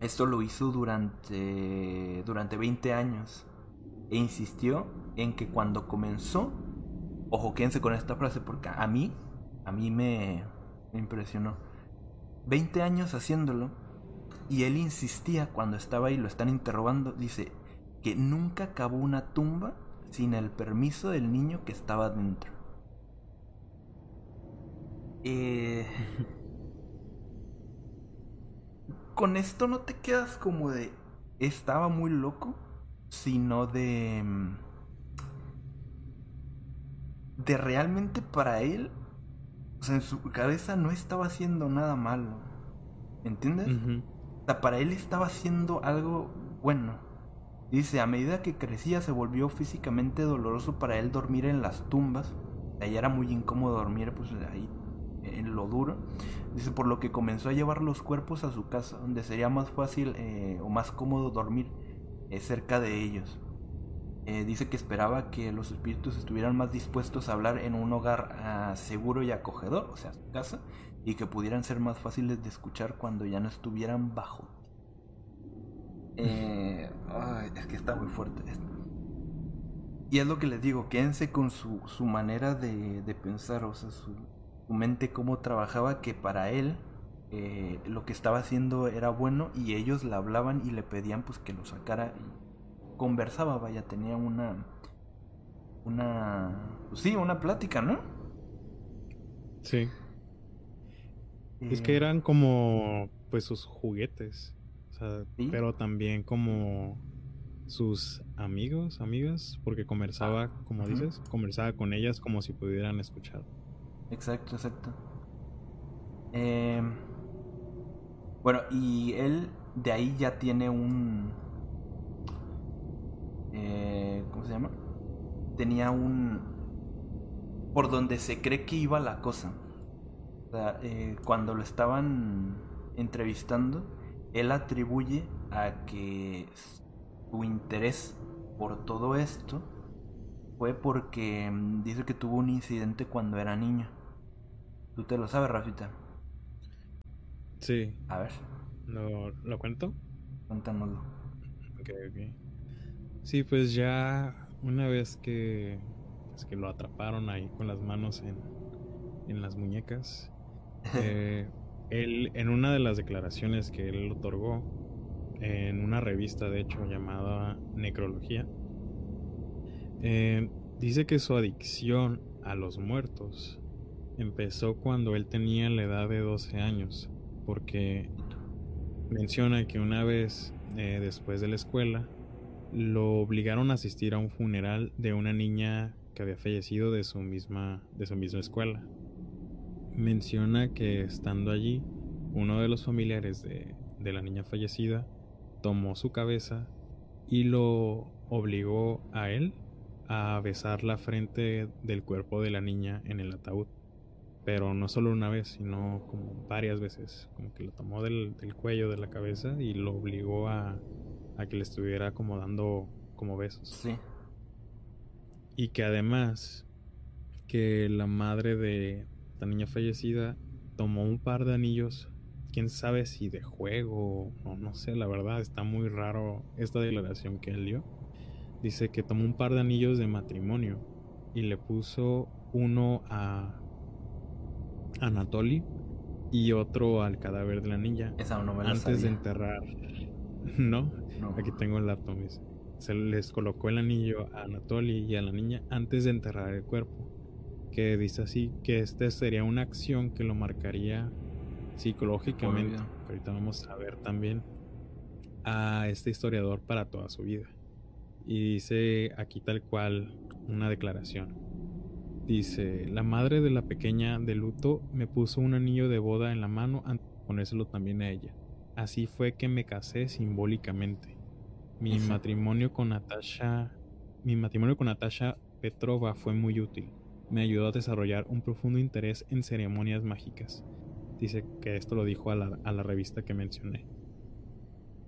esto lo hizo durante, durante 20 años e insistió en que cuando comenzó, ojo, quédense con esta frase porque a mí, a mí me, me impresionó. 20 años haciéndolo y él insistía cuando estaba ahí, lo están interrogando, dice que nunca cavó una tumba sin el permiso del niño que estaba dentro. Eh, con esto no te quedas como de estaba muy loco, sino de mm, de realmente para él, o sea, en su cabeza no estaba haciendo nada malo. ¿Entiendes? O sea, para él estaba haciendo algo bueno. Dice, a medida que crecía se volvió físicamente doloroso para él dormir en las tumbas. Ahí era muy incómodo dormir pues ahí en lo duro. Dice, por lo que comenzó a llevar los cuerpos a su casa, donde sería más fácil eh, o más cómodo dormir eh, cerca de ellos. Eh, dice que esperaba que los espíritus estuvieran más dispuestos a hablar en un hogar ah, seguro y acogedor, o sea, su casa, y que pudieran ser más fáciles de escuchar cuando ya no estuvieran bajo es que está muy fuerte esto. Y es lo que les digo, quédense con su, su manera de, de, pensar, o sea, su, mente cómo trabajaba, que para él eh, lo que estaba haciendo era bueno y ellos le hablaban y le pedían pues que lo sacara y conversaba, vaya, tenía una... Una... Pues sí, una plática, ¿no? Sí. es que eh, eran como pues sus juguetes pero también como sus amigos, amigas, porque conversaba, ah, como dices, conversaba con ellas como si pudieran escuchar. Exacto, exacto. Em, bueno, y él de ahí ya tiene un... Eh, ¿Cómo se llama? Tenía un... Por donde se cree que iba la cosa. Eh, cuando lo estaban entrevistando, él atribuye a que su interés por todo esto fue porque mm, dice que tuvo un incidente cuando era niño. ¿Tú te lo sabes, Rafita? Sí. A ver. ¿Lo, lo cuento? Cuéntanoslo. Ok, ok. Sí, pues ya una vez que, pues que lo atraparon ahí con las manos en, en las muñecas, eh, él, en una de las declaraciones que él otorgó, en una revista de hecho llamada Necrología, eh, dice que su adicción a los muertos empezó cuando él tenía la edad de 12 años, porque menciona que una vez eh, después de la escuela lo obligaron a asistir a un funeral de una niña que había fallecido de su misma, de su misma escuela menciona que estando allí, uno de los familiares de, la niña fallecida tomó su cabeza y lo obligó a él a besar la frente del cuerpo de la niña en el ataúd. Pero no solo una vez, sino como varias veces. Como que lo tomó del, cuello de la cabeza y lo obligó a, a, que le estuviera como dando como besos. Sí. Y que además que la madre de, la niña fallecida tomó un par de anillos, quién sabe si de juego o no sé, la verdad está muy raro esta declaración que él dio. Dice que tomó un par de anillos de matrimonio y le puso uno a Anatoly y otro al cadáver de la niña. Esa no me antes de enterrar. ¿No? Aquí tengo el dato. Se les colocó el anillo a Anatoly y a la niña antes de enterrar el cuerpo que dice así que esta sería una acción que lo marcaría psicológicamente. Ahorita vamos a ver también a este historiador para toda su vida. Y dice aquí tal cual una declaración. Dice, la madre de la pequeña de luto me puso un anillo de boda en la mano antes de ponérselo también a ella. así fue que me casé simbólicamente. Mi matrimonio con Natasha, mi matrimonio con Natasha Petrova fue muy útil. Me ayudó a desarrollar un profundo interés en ceremonias mágicas. Dice que esto lo dijo a la, a la revista que mencioné.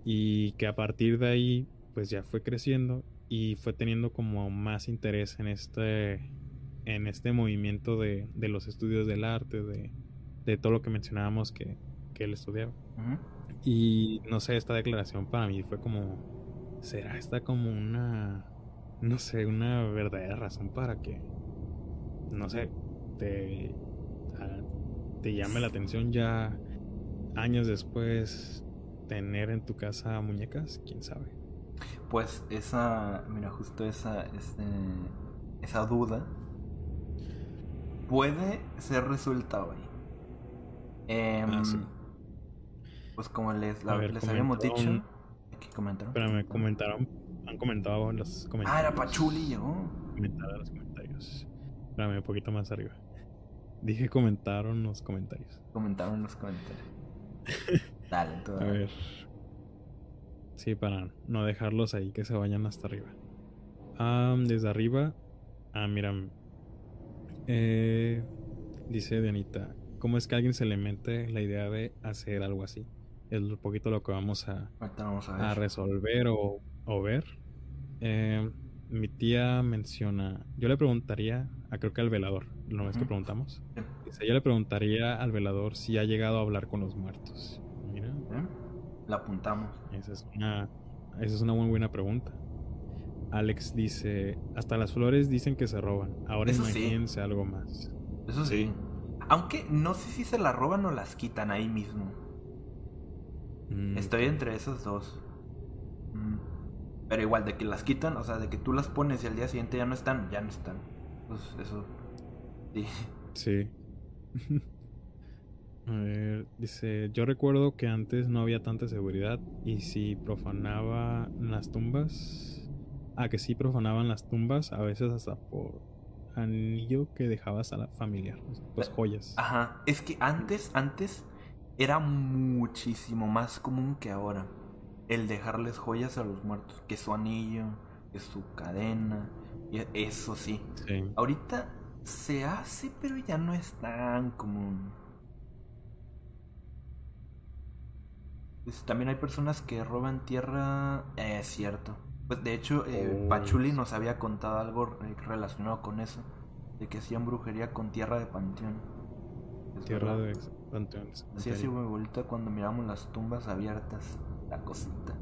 Y que a partir de ahí, pues ya fue creciendo y fue teniendo como más interés en este, en este movimiento de, de los estudios del arte, de, de todo lo que mencionábamos que, que él estudiaba. Y no sé, esta declaración para mí fue como, ¿será esta como una, no sé, una verdadera razón para que, no sé, te, te llame la atención ya años después tener en tu casa muñecas? ¿Quién sabe? Pues esa, mira, justo esa, este, esa duda puede ser resuelta hoy. Em, Ah, sí. Pues como les, A ver, les habíamos dicho, ¿qué comentaron? Pero me comentaron, han comentado en los comentarios. Ah, era Pachuli, llegó. Comentaron en los comentarios. Espérame, un poquito más arriba. Dije comentaron los comentarios. Comentaron en los comentarios. Dale, A entonces. ver. Sí, para no dejarlos ahí que se vayan hasta arriba. Ah, desde arriba. Ah, mira. Eh, dice Dianita. ¿Cómo es que a alguien se le mete la idea de hacer algo así? Es un poquito lo que vamos a, Ahorita vamos a ver. a resolver o, o ver. Eh, mi tía menciona. Yo le preguntaría. A creo que al velador. ¿No es que preguntamos? Dice, yo le preguntaría al velador si ha llegado a hablar con los muertos. Mira. ¿Eh? La apuntamos. Esa es una, esa es una muy buena pregunta. Alex dice, hasta las flores dicen que se roban. Ahora Eso sí. imagínense algo más. Eso sí. Aunque no sé si se las roban o las quitan ahí mismo. Mm, Estoy entre esos dos. Mm. Pero igual, de que las quitan, o sea, de que tú las pones y al día siguiente ya no están, ya no están. Pues eso. Sí. Sí. A ver, dice, yo recuerdo que antes no había tanta seguridad y si profanaba las tumbas, ah, que sí profanaban las tumbas, a veces hasta por anillo que dejabas a la sea, pues joyas. Ajá. Es que antes, antes era muchísimo más común que ahora. El dejarles joyas a los muertos. Que su anillo, que su cadena. y Eso sí. Sí. Ahorita se hace, pero ya no es tan común. Pues también hay personas que roban tierra. Eh, Es cierto. Pues de hecho, eh, Oh, Pachuli nos había contado algo eh, relacionado con eso. De que hacían brujería con tierra de panteón. Tierra verdad. de panteones. Así así muy bonita cuando miramos las tumbas abiertas. La cosita.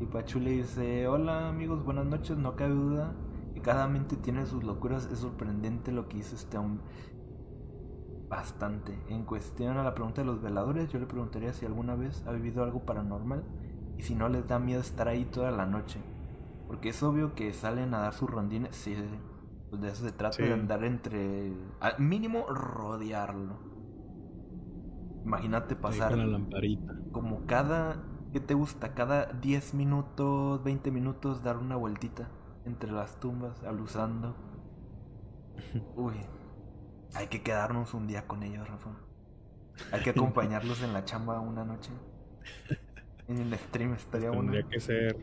Y Pachuli dice, hola amigos, buenas noches, no cabe duda que cada mente tiene sus locuras, es sorprendente lo que hizo este hombre. Bastante. En cuestión a la pregunta de los veladores, yo le preguntaría si alguna vez ha vivido algo paranormal y si no les da miedo estar ahí toda la noche. Porque es obvio que salen a dar sus rondines, sí, pues de eso se trata, Sí. de andar entre... Al mínimo rodearlo. Imagínate pasar la lamparita. como cada, ¿qué te gusta? Cada 10 minutos, 20 minutos dar una vueltita entre las tumbas, alusando. Uy, hay que quedarnos un día con ellos, Rafa. Hay que acompañarlos en la chamba una noche. En el stream estaría bueno. Tendría que ser,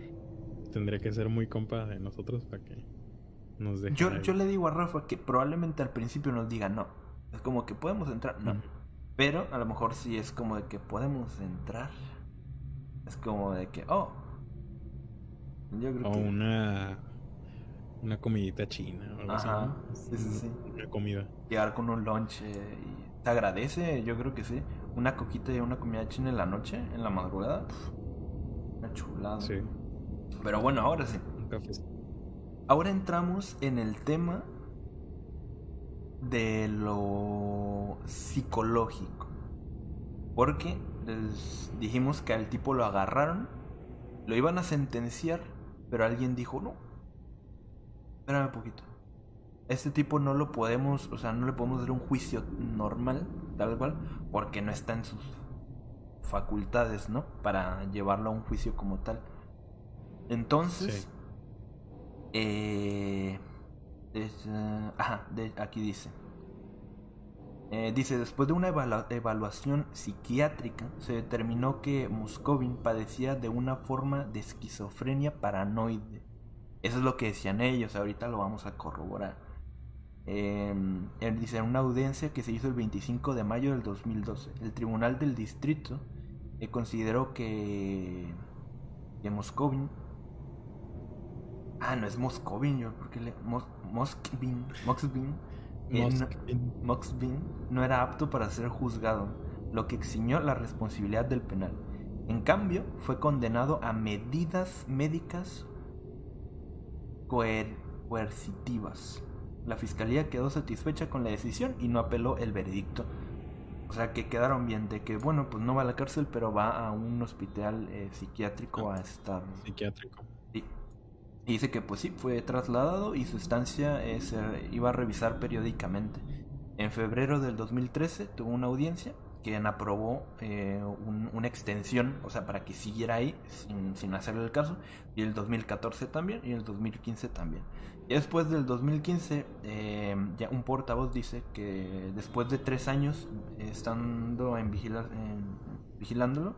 tendría que ser muy compa de nosotros para que nos dejen. Yo, yo le digo a Rafa que probablemente al principio nos diga no. Es como que podemos entrar, no. Pero a lo mejor sí es como de que podemos entrar. Es como de que, oh. Yo creo O que. una, una comidita china o algo Ajá, así. ¿no? sí, sí, sí. Una comida. llegar con un lunch eh, y te agradece, yo creo que sí. Una coquita y una comida china en la noche, en la madrugada. pf, una chulada. Sí, Pero bueno, ahora sí. Ahora entramos en el tema de lo psicológico. Porque les dijimos que al tipo lo agarraron, lo iban a sentenciar, pero alguien dijo, no, espérame un poquito. Este tipo no lo podemos, o sea, no le podemos dar un juicio normal, tal cual, porque no está en sus facultades, ¿no? Para llevarlo a un juicio como tal. Entonces, Sí. eh, es, eh, ajá, de- aquí dice. Eh, dice, después de una evaluación psiquiátrica, se determinó que Muscovin padecía de una forma de esquizofrenia paranoide. Eso es lo que decían ellos, ahorita lo vamos a corroborar. Em, él dice, en una audiencia que se hizo el 25 de mayo del 2012, el Tribunal del Distrito eh, consideró que, que Moscovin... Ah, no es Moscovin, yo, porque le... Mos, Moscovin, Moxbin no era apto para ser juzgado, lo que eximió la responsabilidad del penal. En cambio, fue condenado a medidas médicas coercitivas. La fiscalía quedó satisfecha con la decisión y no apeló el veredicto. O sea que quedaron bien de que, bueno, pues no va a la cárcel, pero va a un hospital eh, psiquiátrico a estar. Psiquiátrico. Y dice que pues sí, fue trasladado y su estancia eh, se iba a revisar periódicamente. En febrero del 2013 tuvo una audiencia que aprobó eh, una extensión, o sea, para que siguiera ahí sin, sin hacerle el caso, y el 2014 también, y el 2015 también. Y después del 2015, eh, ya un portavoz dice que después de tres años estando en, vigilar, en vigilándolo,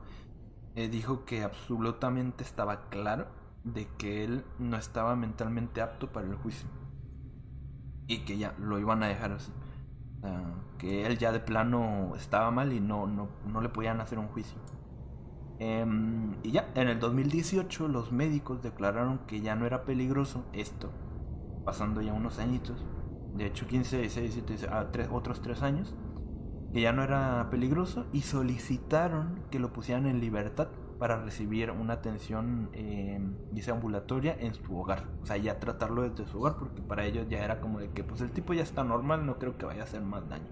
dijo que absolutamente estaba claro de que él no estaba mentalmente apto para el juicio y que ya lo iban a dejar así. que él ya de plano estaba mal y no, no, no le podían hacer un juicio. Em, y ya, en el 2018 los médicos declararon que ya no era peligroso esto, pasando ya unos añitos, de hecho 15, 16, 17, otros 3 años, que ya no era peligroso y solicitaron que lo pusieran en libertad para recibir una atención, eh, dice, ambulatoria en su hogar. O sea, ya tratarlo desde su hogar, porque para ellos ya era como de que, pues el tipo ya está normal, no creo que vaya a hacer más daño.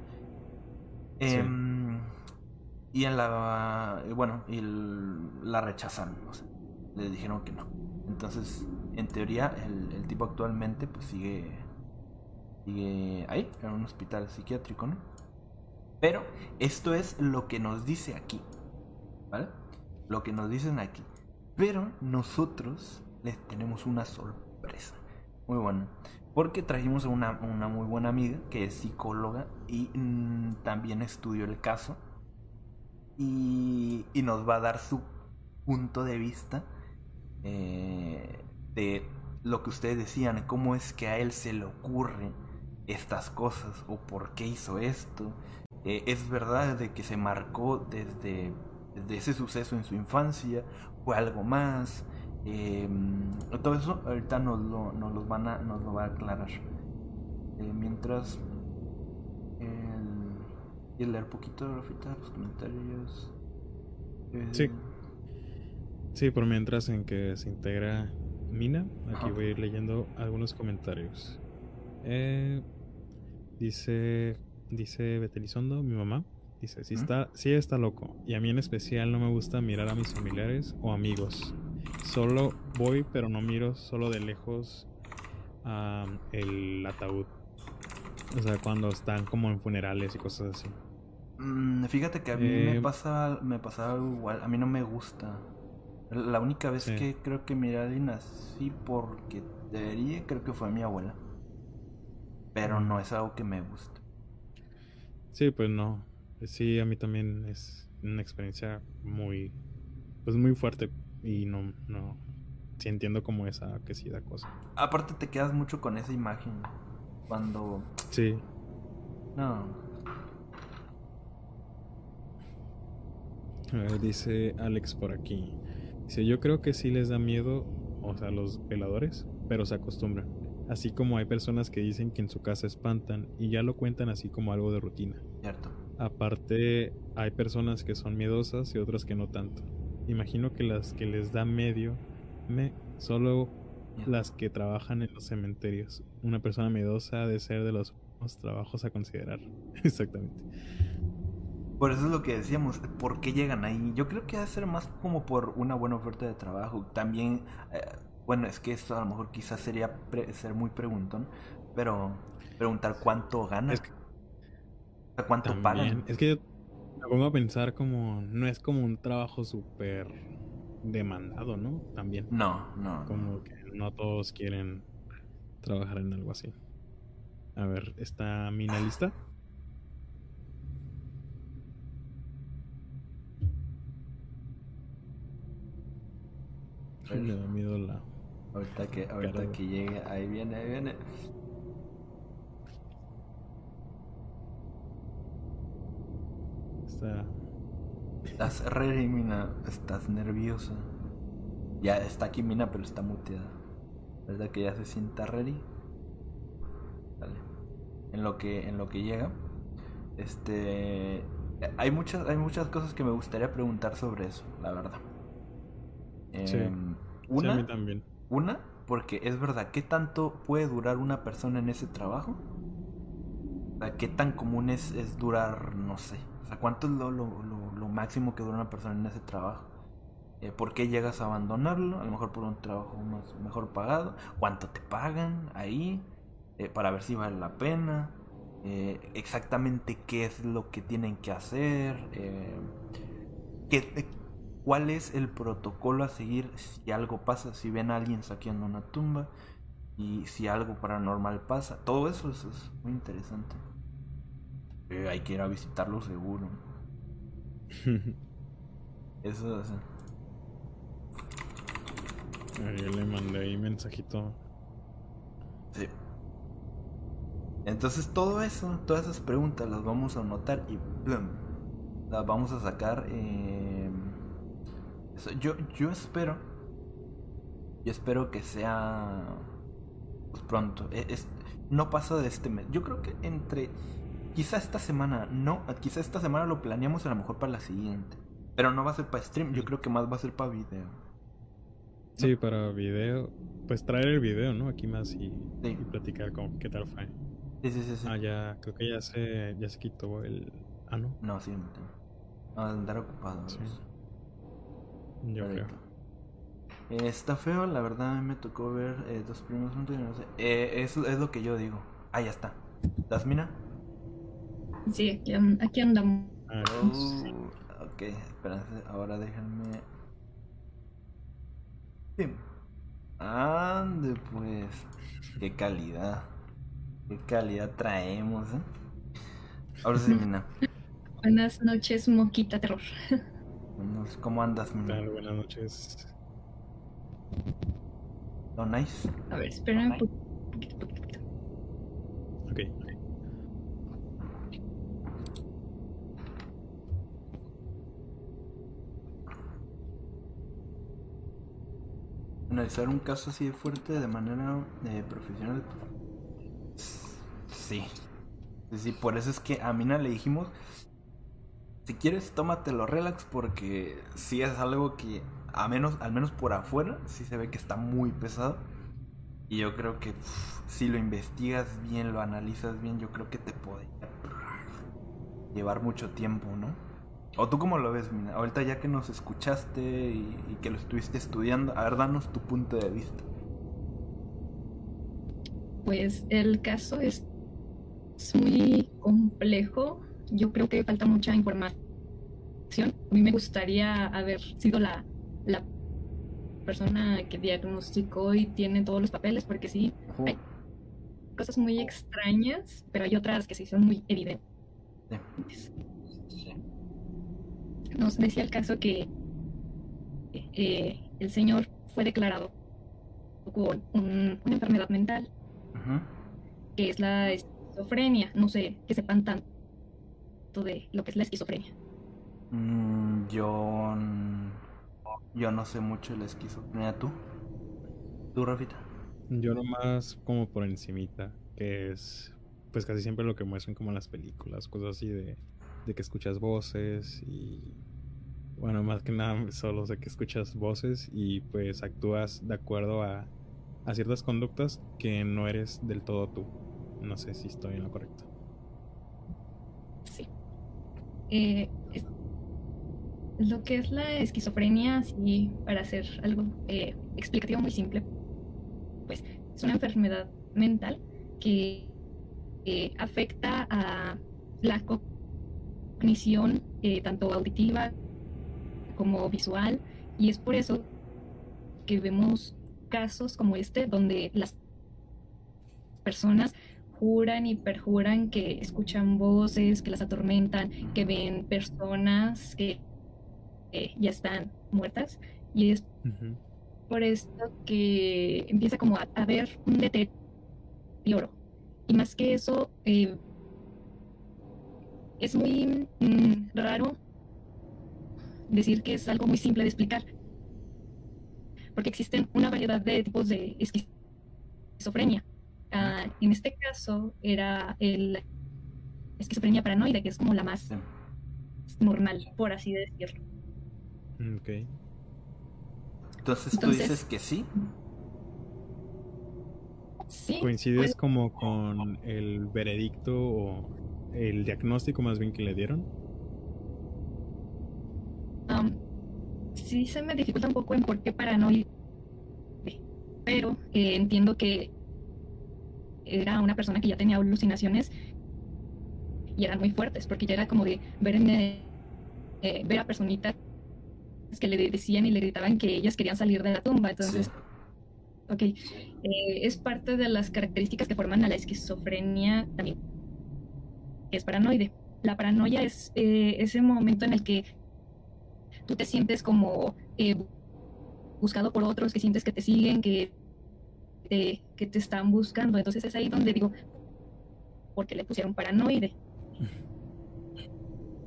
Em, y en la, bueno, y la rechazaron, o sea, le dijeron que no. Entonces, en teoría, el, el tipo actualmente, pues sigue, sigue ahí, en un hospital psiquiátrico, ¿no? Pero esto es lo que nos dice aquí, ¿vale? Lo que nos dicen aquí. Pero nosotros les tenemos una sorpresa. Muy bueno. Porque trajimos a una, muy buena amiga que es psicóloga y mm, también estudió el caso. Y, nos va a dar su punto de vista eh, de lo que ustedes decían, cómo es que a él se le ocurre estas cosas o por qué hizo esto. Eh, es verdad de que se marcó desde de ese suceso en su infancia, fue algo más. Em, todo eso ahorita nos lo, nos lo, van a, nos lo va a aclarar. Eh, mientras el, leer poquito Rafita, los comentarios. Eh, sí. Sí, por mientras en que se integra Mina, aquí voy a ir leyendo algunos comentarios. Eh, dice, dice Betelizondo, mi mamá. Dice, si está, sí está loco. Y a mí en especial no me gusta mirar a mis familiares o amigos. Solo voy, pero no miro solo de lejos el ataúd. O sea, cuando están como en funerales y cosas así. Mm, fíjate que a mí me eh, pasa me pasa algo igual. A mí no me gusta. La única vez que creo que miré a alguien así porque debería, creo que fue mi abuela. Pero no es algo que me gusta. Sí, pues no. Sí, a mí también es una experiencia muy, pues muy fuerte y no, no, sí entiendo como esa que sí da cosa. Aparte te quedas mucho con esa imagen cuando... Sí. No. dice Alex por aquí. Dice, yo creo que sí les da miedo, o sea, los veladores, pero se acostumbran. Así como hay personas que dicen que en su casa espantan y ya lo cuentan así como algo de rutina. Cierto. Aparte, hay personas que son miedosas y otras que no tanto. Imagino que las que les da medio, me, solo las que trabajan en los cementerios. Una persona miedosa ha de ser de los trabajos a considerar. Exactamente. Por eso es lo que decíamos, ¿por qué llegan ahí? Yo creo que va a ser más como por una buena oferta de trabajo. También, eh, bueno, es que esto a lo mejor quizás sería ser muy preguntón, pero preguntar cuánto gana. ¿A ¿Cuánto También. Es que yo me pongo a pensar como, no es como un trabajo súper demandado, ¿no? También. No, no. Como que no todos quieren trabajar en algo así. A ver, ¿está Mina lista? Le da miedo la. Ahorita que, ahorita que llegue, ahí viene, ahí viene. Está. Estás ready, Mina. Estás nerviosa. Ya está aquí Mina, pero está muteada. ¿Verdad que ya se sienta ready? Vale. En lo que, en lo que llega. Este. Hay muchas, hay muchas cosas que me gustaría preguntar sobre eso, la verdad. Sí. Em, Sí, una, a mí también. una, porque es verdad, ¿qué tanto puede durar una persona en ese trabajo? ¿qué tan común es, es durar, no sé? Sea, ¿cuánto es lo, máximo que dura una persona en ese trabajo? Eh, ¿Por qué llegas a abandonarlo? A lo mejor por un trabajo más, mejor pagado. ¿Cuánto te pagan ahí? Eh, para ver si vale la pena. Eh, exactamente qué es lo que tienen que hacer. ¿Cuál es el protocolo a seguir si algo pasa? Si ven a alguien saqueando una tumba y si algo paranormal pasa. Todo eso es, es muy interesante. Eh, hay que ir a visitarlo seguro. Eso es... Yo le mandé ahí mensajito. Sí. Entonces todo eso, todas esas preguntas las vamos a anotar y ¡plum! las vamos a sacar. eh, eso. Yo, yo espero, yo espero que sea pues, pronto. E- es- no pasa de este mes. Yo creo que entre, quizá esta semana, no, quizá esta semana lo planeamos a lo mejor para la siguiente. Pero no va a ser para stream, yo creo que más va a ser para video. Sí, para video. Pues traer el video, ¿no? Aquí más y, Sí. y platicar con qué tal fue. Sí, sí, sí, sí. Ah, ya, creo que ya se, ya se quitó el. Ah, no. No, sí, no tengo. No, andar ocupado. Sí. Yo creo. Eh, está feo, la verdad a me tocó ver eh, dos primos juntos y no sé. Eh, eso es lo que yo digo. Ah, ya está. ¿Dasmina? Sí, aquí, an- aquí andamos. Ah, Oh, ok, espérense, ahora déjenme. Sí. Ande pues. Qué calidad. Qué calidad traemos, eh. Ahora sí, Mina. Buenas noches, Moquita Terror. ¿Cómo andas, ¿qué Mina? tal? Buenas noches. ¿Todo nice? A ver, espérame un po- poquito, poquito, poquito. Ok. Analizar un caso así de fuerte de manera eh, profesional. Sí. Sí, por eso es que a Mina le dijimos, si quieres tómatelo relax porque sí es algo que a menos, al menos por afuera sí se ve que está muy pesado. Y yo creo que si lo investigas bien, lo analizas bien, yo creo que te puede llevar mucho tiempo, ¿no? ¿O tú cómo lo ves, Mina? Ahorita ya que nos escuchaste y, y que lo estuviste estudiando, a ver, danos tu punto de vista. Pues el caso es, es muy complejo. Yo creo que falta mucha información. A mí me gustaría haber sido la, la persona que diagnosticó y tiene todos los papeles, porque sí, Ay. cosas muy extrañas, pero hay otras que sí son muy evidentes. Nos decía el caso que eh, el señor fue declarado con un- una enfermedad mental que es la esquizofrenia. No sé que sepan tanto de lo que es la esquizofrenia. Mm, yo. Yo no sé mucho de la esquizofrenia. ¿Tú? ¿Tú, Rafita? Yo nomás como por encimita, que es pues casi siempre lo que muestran como en las películas, cosas así de, de que escuchas voces y bueno, más que nada solo sé que escuchas voces y pues actúas de acuerdo a, a ciertas conductas que no eres del todo tú. No sé si estoy en lo correcto. Sí. Eh, lo que es la esquizofrenia, sí, para hacer algo eh, explicativo muy simple, pues es una enfermedad mental que eh, afecta a la cognición, eh, tanto auditiva como visual, y es por eso que vemos casos como este, donde las personas juran y perjuran que escuchan voces, que las atormentan, que ven personas que eh, ya están muertas, y es por esto que empieza como a haber un deterioro. Y más que eso, eh, es muy mm, raro decir que es algo muy simple de explicar, porque existen una variedad de tipos de esquizofrenia. Ah, en este caso era el esquizofrenia paranoide, que es como la más normal, por así decirlo. Mm, ok. Entonces, tú dices que sí. Sí. ¿Coincides pues, como con el veredicto o el diagnóstico más bien que le dieron? Am, sí se me dificulta un poco en por qué paranoide, pero eh, entiendo que era una persona que ya tenía alucinaciones y eran muy fuertes, porque ya era como de ver, en, eh, eh, ver a personitas que le decían y le gritaban que ellas querían salir de la tumba. Entonces, Sí. ok, eh, es parte de las características que forman a la esquizofrenia también, que es paranoide. La paranoia es eh, ese momento en el que tú te sientes como eh, buscado por otros, que sientes que te siguen, que te, que te están buscando. Entonces es ahí donde digo, ¿por qué le pusieron paranoide?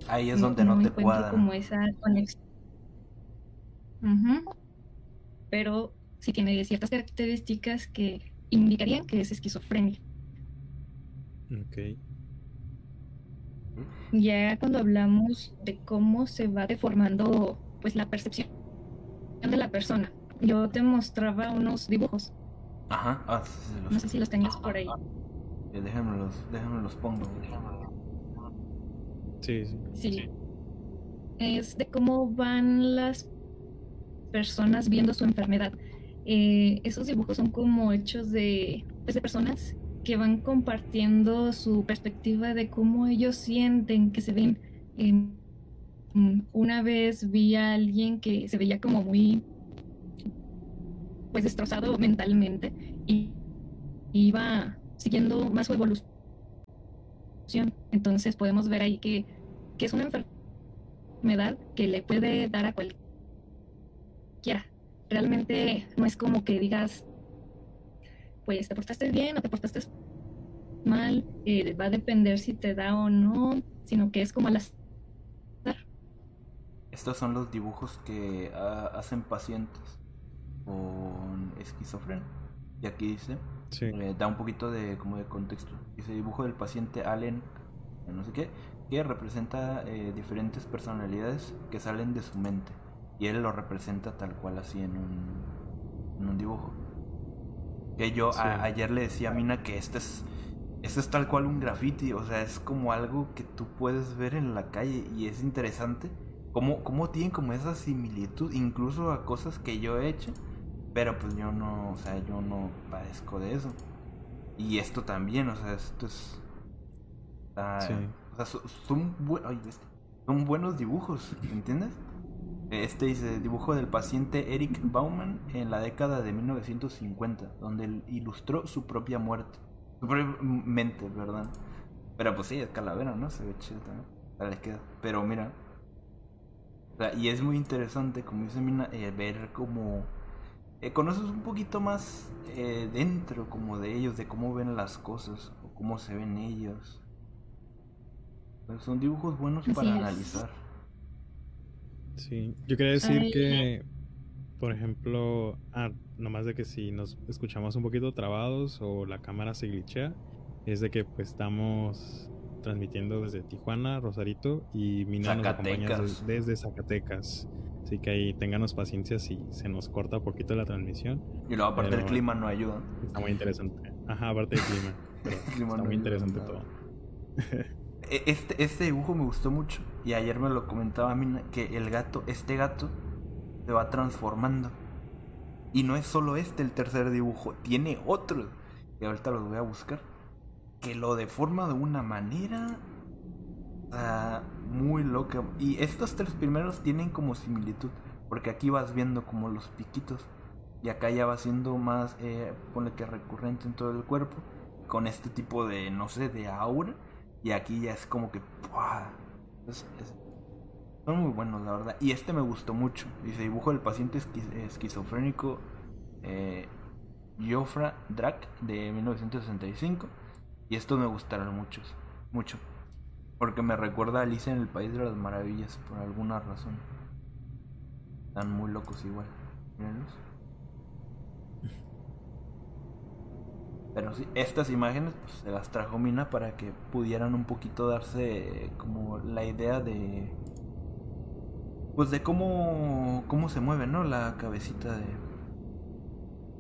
Ahí es donde no, te encuentro cuadra. como esa conexión. Ujú. Pero sí tiene ciertas características que indicarían que es esquizofrenia. Ok. Ya cuando hablamos de cómo se va deformando pues la percepción de la persona, yo te mostraba unos dibujos, Ajá. Ah, sí, sí, los- no sé si los tenías por ahí. eh, déjenme los, déjenme los pongo. Sí, sí. Sí. Es de cómo van las personas viendo su enfermedad. Eh, esos dibujos son como hechos de, pues, de personas que van compartiendo su perspectiva de cómo ellos sienten que se ven. Em, una vez vi a alguien que se veía como muy pues destrozado mentalmente y iba siguiendo más su evolución. Entonces podemos ver ahí que, que es una enfermedad que le puede dar a cualquiera. Realmente no es como que digas, pues te portaste bien o te portaste mal, eh, va a depender si te da o no, sino que es como al azar. Estos son los dibujos que ah, hacen pacientes con esquizofrenia. Y aquí dice, Sí. eh, da un poquito de como de contexto. Dice dibujo del paciente Allen, eh, no sé qué, que representa eh, diferentes personalidades que salen de su mente. Y él lo representa tal cual así en un, en un dibujo. Que yo a- ayer le decía a Mina que este es, este es tal cual un graffiti, o sea, es como algo que tú puedes ver en la calle y es interesante. Cómo, cómo tienen como esa similitud, incluso a cosas que yo he hecho, pero pues yo no, o sea, yo no padezco de eso. Y esto también, o sea, esto es... está- Sí. O sea, so- son, son buenos dibujos, ¿entiendes? Este dice dibujo del paciente Eric Bauman en la década de 1950, donde él ilustró su propia muerte. Su propia mente, ¿verdad? Pero pues sí, es calavera, ¿no? Se ve chido también. Ya le queda. Pero mira. O sea, y es muy interesante, como dice Mina, eh, ver cómo eh, conoces un poquito más eh, dentro como de ellos, de cómo ven las cosas, o cómo se ven ellos. Pues son dibujos buenos Así para es. analizar. Sí, yo quería decir Ay. que, por ejemplo, ah, nomás de que si nos escuchamos un poquito trabados o la cámara se glitchea, es de que pues estamos transmitiendo desde Tijuana, Rosarito y Mina nos acompaña desde Zacatecas. Así que ahí ténganos paciencia si se nos corta un poquito la transmisión. Y luego aparte el Pero- clima no ayuda. Está muy interesante. Ajá, aparte del clima. pero El clima está no muy interesante todo. E- Este, este dibujo me gustó mucho y ayer me lo comentaba a mí que el gato, este gato, se va transformando. Y no es solo este el tercer dibujo, tiene otros, que ahorita los voy a buscar, que lo deforma de una manera ah, muy loca. Y estos tres primeros tienen como similitud, porque aquí vas viendo como los piquitos y acá ya va siendo más, eh, ponle que recurrente en todo el cuerpo, con este tipo de, no sé, de aura. Y aquí ya es como que. Es- son muy buenos, la verdad. Y este me gustó mucho. Dice: dibujo del paciente esqui- esquizofrénico eh, Jofra Drac de 1965. Y esto me gustaron mucho, mucho. Porque me recuerda a Alicia en el País de las Maravillas por alguna razón. Están muy locos igual. Mírenlos. Pero sí, estas imágenes pues, se las trajo Mina para que pudieran un poquito darse como la idea de pues de cómo cómo se mueve, ¿no? La cabecita de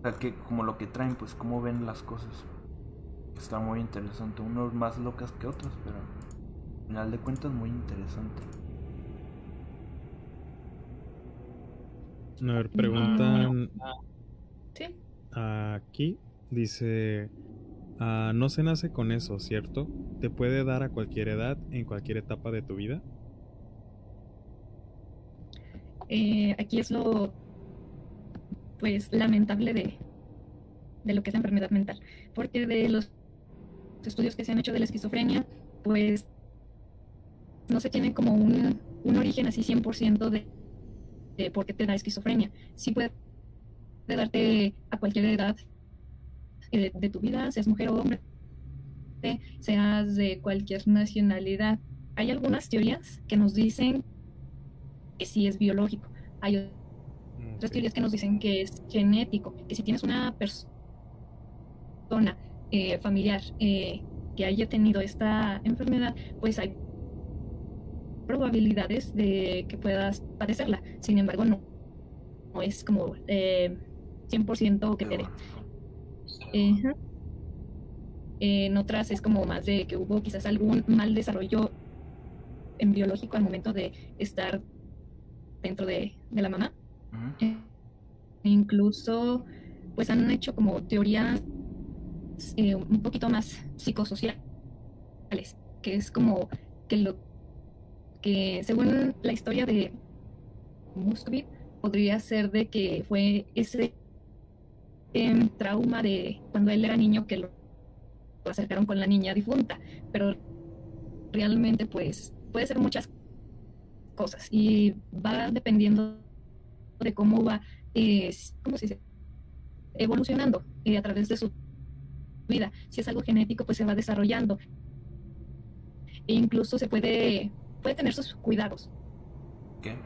o sea, que como lo que traen, pues cómo ven las cosas. Está muy interesante, unos más locas que otros, pero al final de cuentas muy interesante. A ver, preguntan Sí. aquí, dice, ah, no se nace con eso, ¿cierto? ¿Te puede dar a cualquier edad, en cualquier etapa de tu vida? Eh, aquí es lo pues lamentable de, de lo que es la enfermedad mental, porque de los estudios que se han hecho de la esquizofrenia, pues no se tiene como un, un origen así 100% de, de por qué te da esquizofrenia. Sí puede darte a cualquier edad eh, de, tu vida, seas mujer o hombre, seas de cualquier nacionalidad. Hay algunas teorías que nos dicen que sí es biológico. Hay otras teorías que nos dicen que es genético, que si tienes una persona eh, familiar eh, que haya tenido esta enfermedad, pues hay probabilidades de que puedas padecerla. Sin embargo, no, no es como eh, 100% que te dé. Ajá. En otras es como más de que hubo quizás algún mal desarrollo en biológico al momento de estar dentro de, de la mamá. Eh, incluso, pues han hecho como teorías eh, un poquito más psicosociales, que es como que lo que según la historia de Muscovy podría ser de que fue ese trauma de cuando él era niño que lo, lo acercaron con la niña difunta, pero realmente pues puede ser muchas cosas y va dependiendo de cómo va, eh, ¿cómo se dice? Evolucionando eh, a través de su vida. Si es algo genético, pues se va desarrollando. E incluso se puede, puede tener sus cuidados ¿Qué?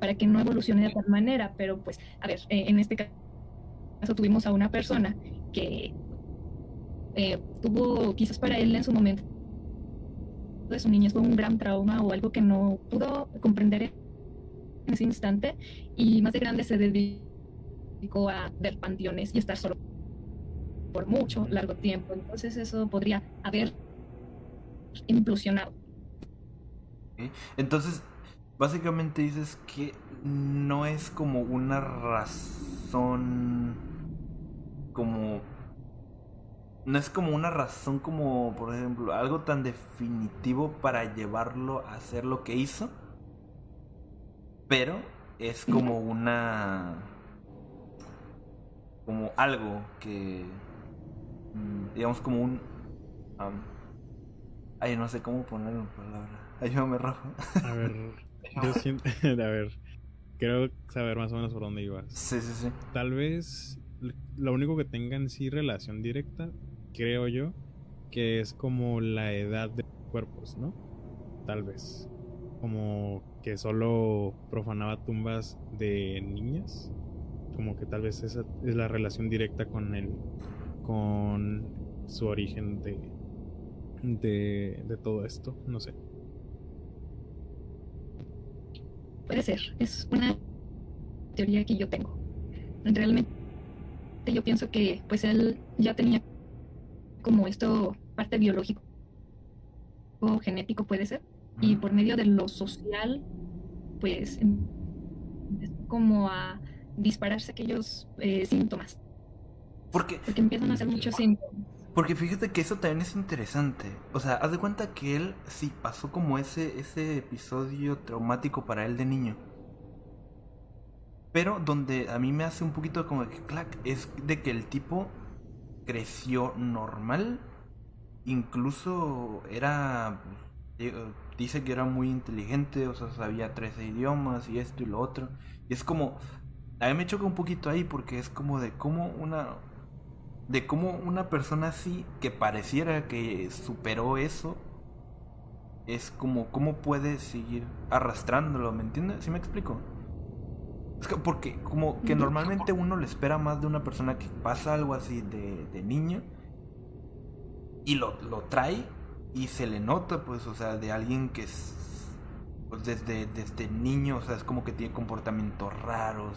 para que no evolucione de tal manera, pero pues, a ver, eh, en este caso tuvimos a una persona que eh, tuvo, quizás para él en su momento de su niñez fue un gran trauma o algo que no pudo comprender en ese instante y más de grande se dedicó a ver panteones y estar solo por mucho largo tiempo. Entonces eso podría haber implosionado. Entonces, básicamente dices que no es como una razón como no es como una razón como por ejemplo algo tan definitivo para llevarlo a hacer lo que hizo pero es como una como algo que mm, digamos como un ay no sé cómo ponerlo en palabra ayúdame Rafa. A ver, yo siento, a ver, creo saber más o menos por dónde ibas. sí sí sí Tal vez lo único que tenga en sí relación directa, creo yo, que es como la edad de cuerpos, ¿no? Tal vez. Como que solo profanaba tumbas de niñas. Como que tal vez esa es la relación directa con el. con su origen de. de, de todo esto. No sé. Puede ser, es una teoría que yo tengo. Realmente yo pienso que pues él ya tenía como esto parte biológico o genético puede ser y por medio de lo social pues como a dispararse aquellos eh, síntomas. Porque porque empiezan a hacer muchos síntomas Porque fíjate que eso también es interesante. O sea, haz de cuenta que él sí pasó como ese, ese episodio traumático para él de niño. Pero donde a mí me hace un poquito como que clac, es de que el tipo creció normal. Incluso era. eh, Dice que era muy inteligente, o sea, sabía 13 idiomas y esto y lo otro. Y es como. a mí me choca un poquito ahí porque es como de cómo una de cómo una persona así que pareciera que superó eso es como cómo puede seguir arrastrándolo, ¿me entiendes? ¿Sí me explico? Es que porque como que normalmente uno le espera más de una persona que pasa algo así de, de niño y lo, lo trae y se le nota, pues, o sea, de alguien que es, pues desde, desde niño, o sea, es como que tiene comportamientos raros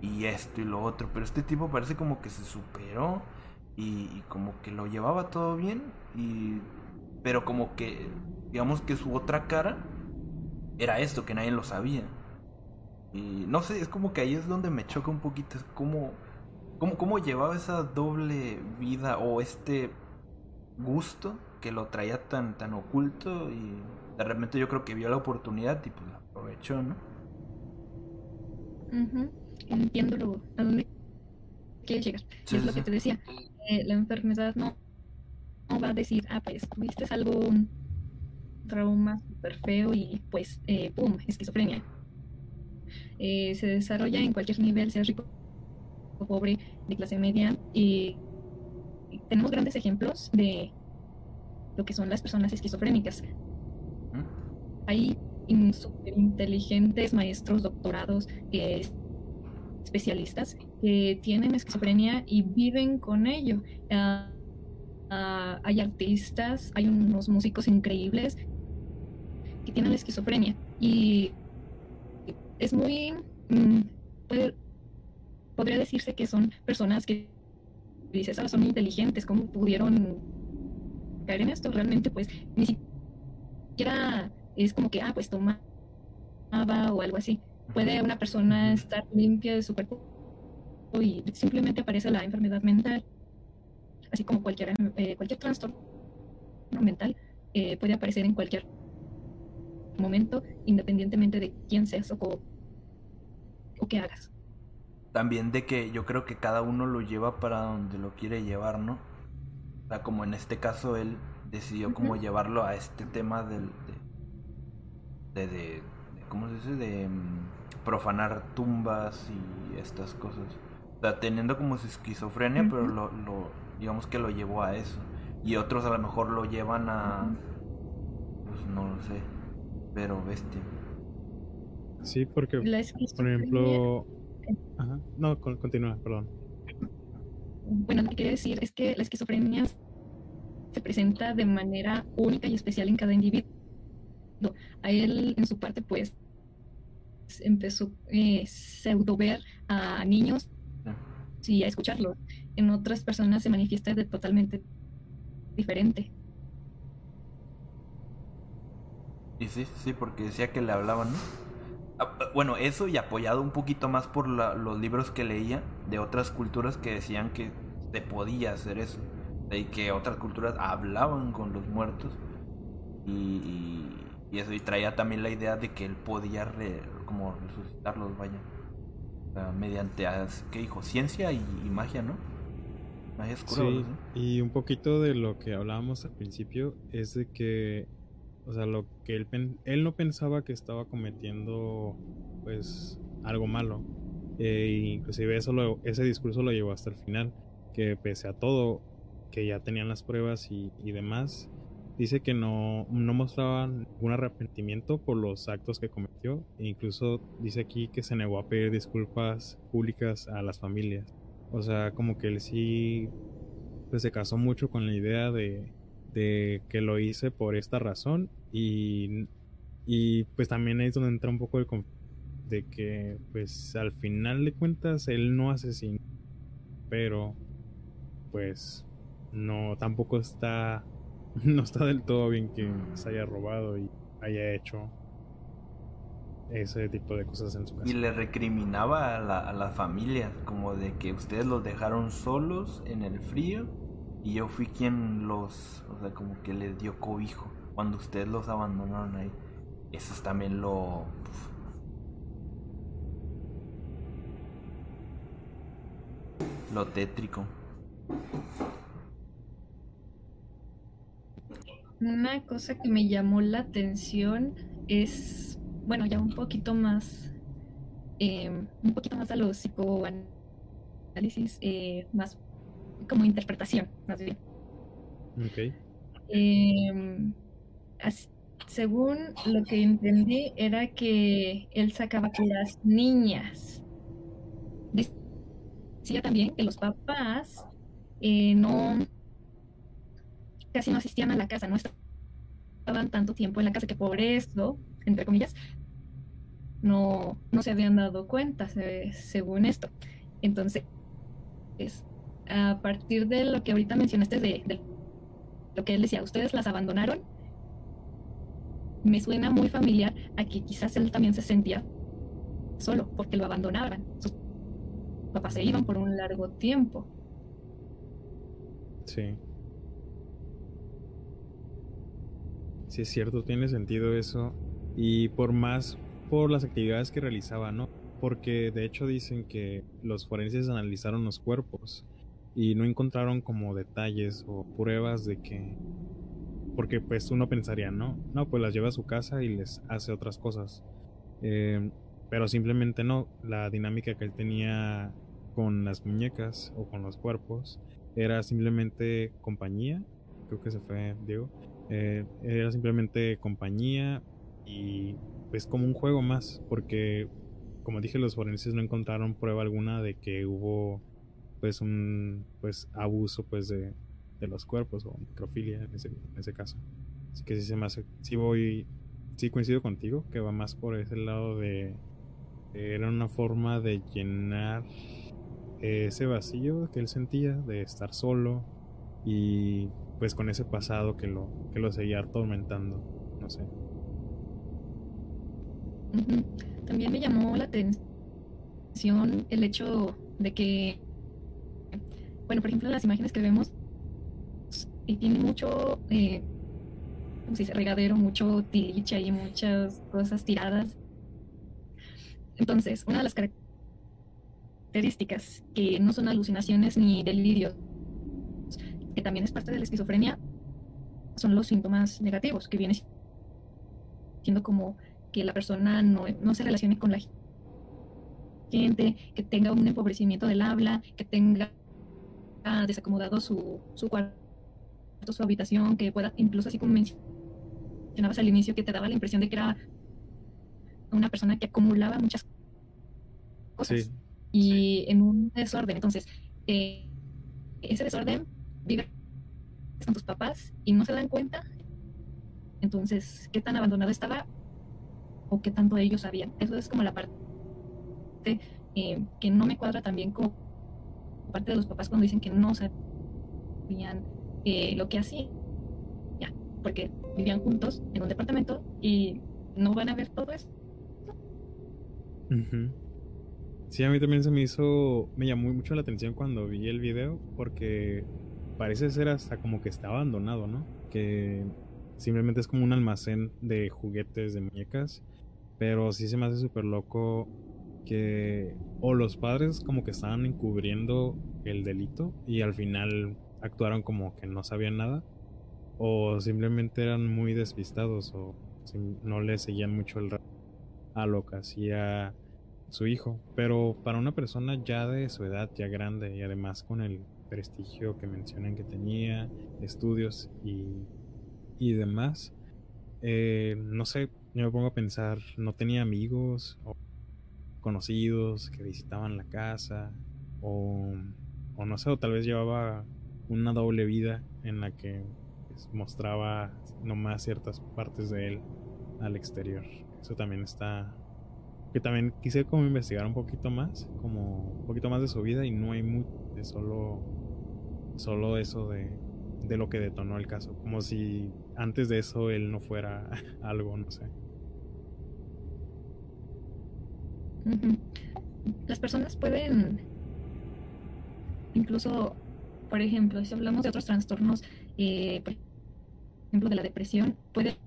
y esto y lo otro, pero este tipo parece como que se superó y, como que lo llevaba todo bien y pero como que digamos que su otra cara era esto que nadie lo sabía. Y no sé es como que ahí es donde me choca un poquito es como como cómo llevaba esa doble vida o este gusto que lo traía tan tan oculto y de repente yo creo que vio la oportunidad y pues la aprovechó no entiendo lo, a dónde quieres llegar. Es lo que te decía eh, la enfermedad no, no, va a decir, ah, pues tuviste algo, un trauma súper feo y pues, eh, ¡pum!, esquizofrenia. Eh, se desarrolla en cualquier nivel, sea rico o pobre, de clase media, y, tenemos grandes ejemplos de lo que son las personas esquizofrénicas. Hay súper inteligentes maestros, doctorados, especialistas que tienen esquizofrenia y viven con ello. Ah, ah, hay artistas, hay unos músicos increíbles que tienen esquizofrenia y es muy... Mm, podría decirse que son personas que dices, ah, son inteligentes, ¿cómo pudieron caer en esto? Realmente pues ni siquiera es como que, ah, pues tomaba o algo así. Puede una persona estar limpia de su cuerpo y simplemente aparece la enfermedad mental, así como cualquier, eh, cualquier trastorno mental eh, puede aparecer en cualquier momento, independientemente de quién seas o, o qué hagas. También de que yo creo que cada uno lo lleva para donde lo quiere llevar, ¿no? O sea, como en este caso él decidió como llevarlo a este tema del de, de, ¿cómo se dice? de mm, profanar tumbas y estas cosas. O sea, teniendo como su esquizofrenia, pero lo, lo, digamos que lo llevó a eso. Y otros a lo mejor lo llevan a... Pues no lo sé, pero bestia. Sí, porque, por ejemplo... Ajá. No, continúa, perdón. Bueno, lo que quiero decir es que la esquizofrenia se presenta de manera única y especial en cada individuo. A él, en su parte, pues, empezó eh, pseudo ver a niños y a escucharlo. En otras personas se manifiesta de totalmente diferente. Y sí, sí, porque decía que le hablaban, ah, ah, Bueno, eso y apoyado un poquito más por los libros que leía de otras culturas que decían que se podía hacer eso. Y que otras culturas hablaban con los muertos. Y, y, eso, y traía también la idea de que él podía como resucitarlos, vaya. mediante, ¿qué dijo? Ciencia y, magia, ¿no? Magia oscura. Sí, y un poquito de lo que hablábamos al principio es de que, o sea, lo que él, él no pensaba que estaba cometiendo, pues, algo malo. E inclusive eso ese discurso lo llevó hasta el final, que pese a todo, que ya tenían las pruebas y, y demás, dice que no, no mostraba ningún arrepentimiento por los actos que cometió e incluso dice aquí que se negó a pedir disculpas públicas a las familias. O sea, como que él sí pues, se casó mucho con la idea de, de que lo hice por esta razón y, y pues también es donde entra un poco el de que pues al final de cuentas él no asesinó pero pues no tampoco está no está del todo bien que se haya robado y haya hecho ese tipo de cosas en su casa. Y le recriminaba a la, a la familia, como de que ustedes los dejaron solos en el frío y yo fui quien los, o sea, como que les dio cobijo cuando ustedes los abandonaron ahí. Eso es también lo... Lo tétrico. Una cosa que me llamó la atención es, bueno, ya un poquito más em, un poquito más a los psicoanálisis, eh, más como interpretación, más bien. Ok. Em, según lo que entendí, era que él sacaba que las niñas. Decía también que los papás eh, no casi no asistían a la casa, no estaban tanto tiempo en la casa, que por eso, entre comillas, no, no se habían dado cuenta, según esto. Entonces, a partir de lo que ahorita mencionaste de, de lo que él decía, ustedes las abandonaron, me suena muy familiar a que quizás él también se sentía solo porque lo abandonaban. Sus papás se iban por un largo tiempo. Sí. Sí, es cierto, tiene sentido eso. Y por más por las actividades que realizaba, ¿no? Porque de hecho dicen que los forenses analizaron los cuerpos y no encontraron como detalles o pruebas de que porque pues uno pensaría, ¿no? No, pues las lleva a su casa y les hace otras cosas. Eh, pero simplemente no, la dinámica que él tenía con las muñecas o con los cuerpos era simplemente compañía, creo que se fue Diego, eh, era simplemente compañía y pues como un juego más, porque como dije los forenses no encontraron prueba alguna de que hubo pues un pues abuso pues de, de los cuerpos o microfilia en ese, en ese caso. Así que sí se me hace, voy, sí coincido contigo, que va más por ese lado de, era una forma de llenar ese vacío que él sentía de estar solo y pues con ese pasado que lo, que lo seguía atormentando, no sé. También me llamó la atención el hecho de que, bueno, por ejemplo, las imágenes que vemos y tiene mucho, eh, ¿cómo se? Regadero, mucho tiliche y muchas cosas tiradas. Entonces, una de las características que no son alucinaciones ni delirios, que también es parte de la esquizofrenia, son los síntomas negativos, que viene siendo como que la persona no, no se relacione con la gente, que tenga un empobrecimiento del habla, que tenga desacomodado su, su cuarto su habitación, que pueda, incluso así como mencionabas al inicio, que te daba la impresión de que era una persona que acumulaba muchas cosas y en un desorden. Entonces, eh, ese desorden vive con tus papás y no se dan cuenta. Entonces, ¿qué tan abandonado estaba o qué tanto ellos sabían? Eso es como la parte eh, que no me cuadra también como parte de los papás cuando dicen que no sabían eh, lo que hacía, ya, porque vivían juntos en un departamento y no van a ver todo eso. Sí, a mí también se me hizo, me llamó mucho la atención cuando vi el video porque parece ser hasta como que está abandonado, ¿no? Que simplemente es como un almacén de juguetes, de muñecas, pero sí se me hace súper loco que o los padres como que estaban encubriendo el delito y al final actuaron como que no sabían nada o simplemente eran muy despistados o no le seguían mucho el a lo que hacía su hijo. Pero para una persona ya de su edad, ya grande y además con el prestigio que mencionan que tenía, estudios y, y demás, eh, no sé, yo me pongo a pensar, no tenía amigos o conocidos que visitaban la casa o, no sé, o tal vez llevaba una doble vida en la que pues, mostraba nomás ciertas partes de él al exterior. Eso también está... Que también quise como investigar un poquito más, como un poquito más de su vida y no hay mucho, solo, solo eso de, de lo que detonó el caso, como si antes de eso él no fuera algo, no sé. Las personas pueden incluso por ejemplo, si hablamos de otros trastornos, eh, por ejemplo, de la depresión, puede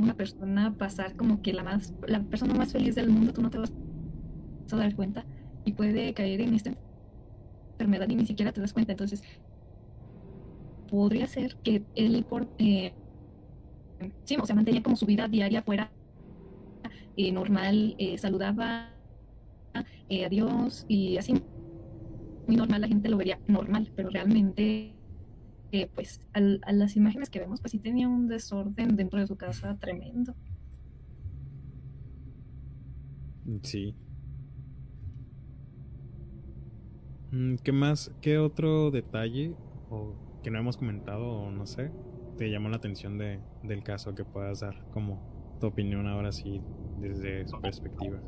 una persona pasar como que la más la persona más feliz del mundo, tú no te vas a dar cuenta y puede caer en esta enfermedad y ni siquiera te das cuenta. Entonces, podría ser que él eh, sí, o sea, mantenía como su vida diaria fuera eh, normal, saludaba eh, adiós y así muy normal la gente lo vería normal, pero realmente eh, pues a las imágenes que vemos pues sí tenía un desorden dentro de su casa tremendo. Sí. Mm, ¿Qué más? ¿Qué otro detalle o que no hemos comentado o no sé te llamó la atención de, del caso que puedas dar como tu opinión ahora sí desde su perspectiva?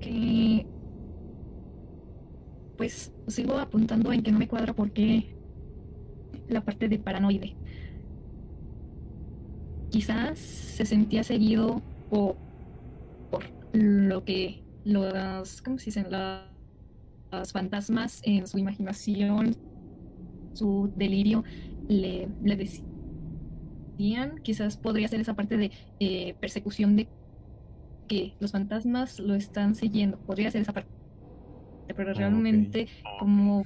Que pues sigo apuntando en que no me cuadra porque la parte de paranoide. Quizás se sentía seguido por, por lo que los, ¿cómo se dicen? Las, fantasmas en su imaginación, su delirio, le, le decían. Quizás podría ser esa parte de eh, persecución de que los fantasmas lo están siguiendo. Podría ser esa parte. Pero realmente, como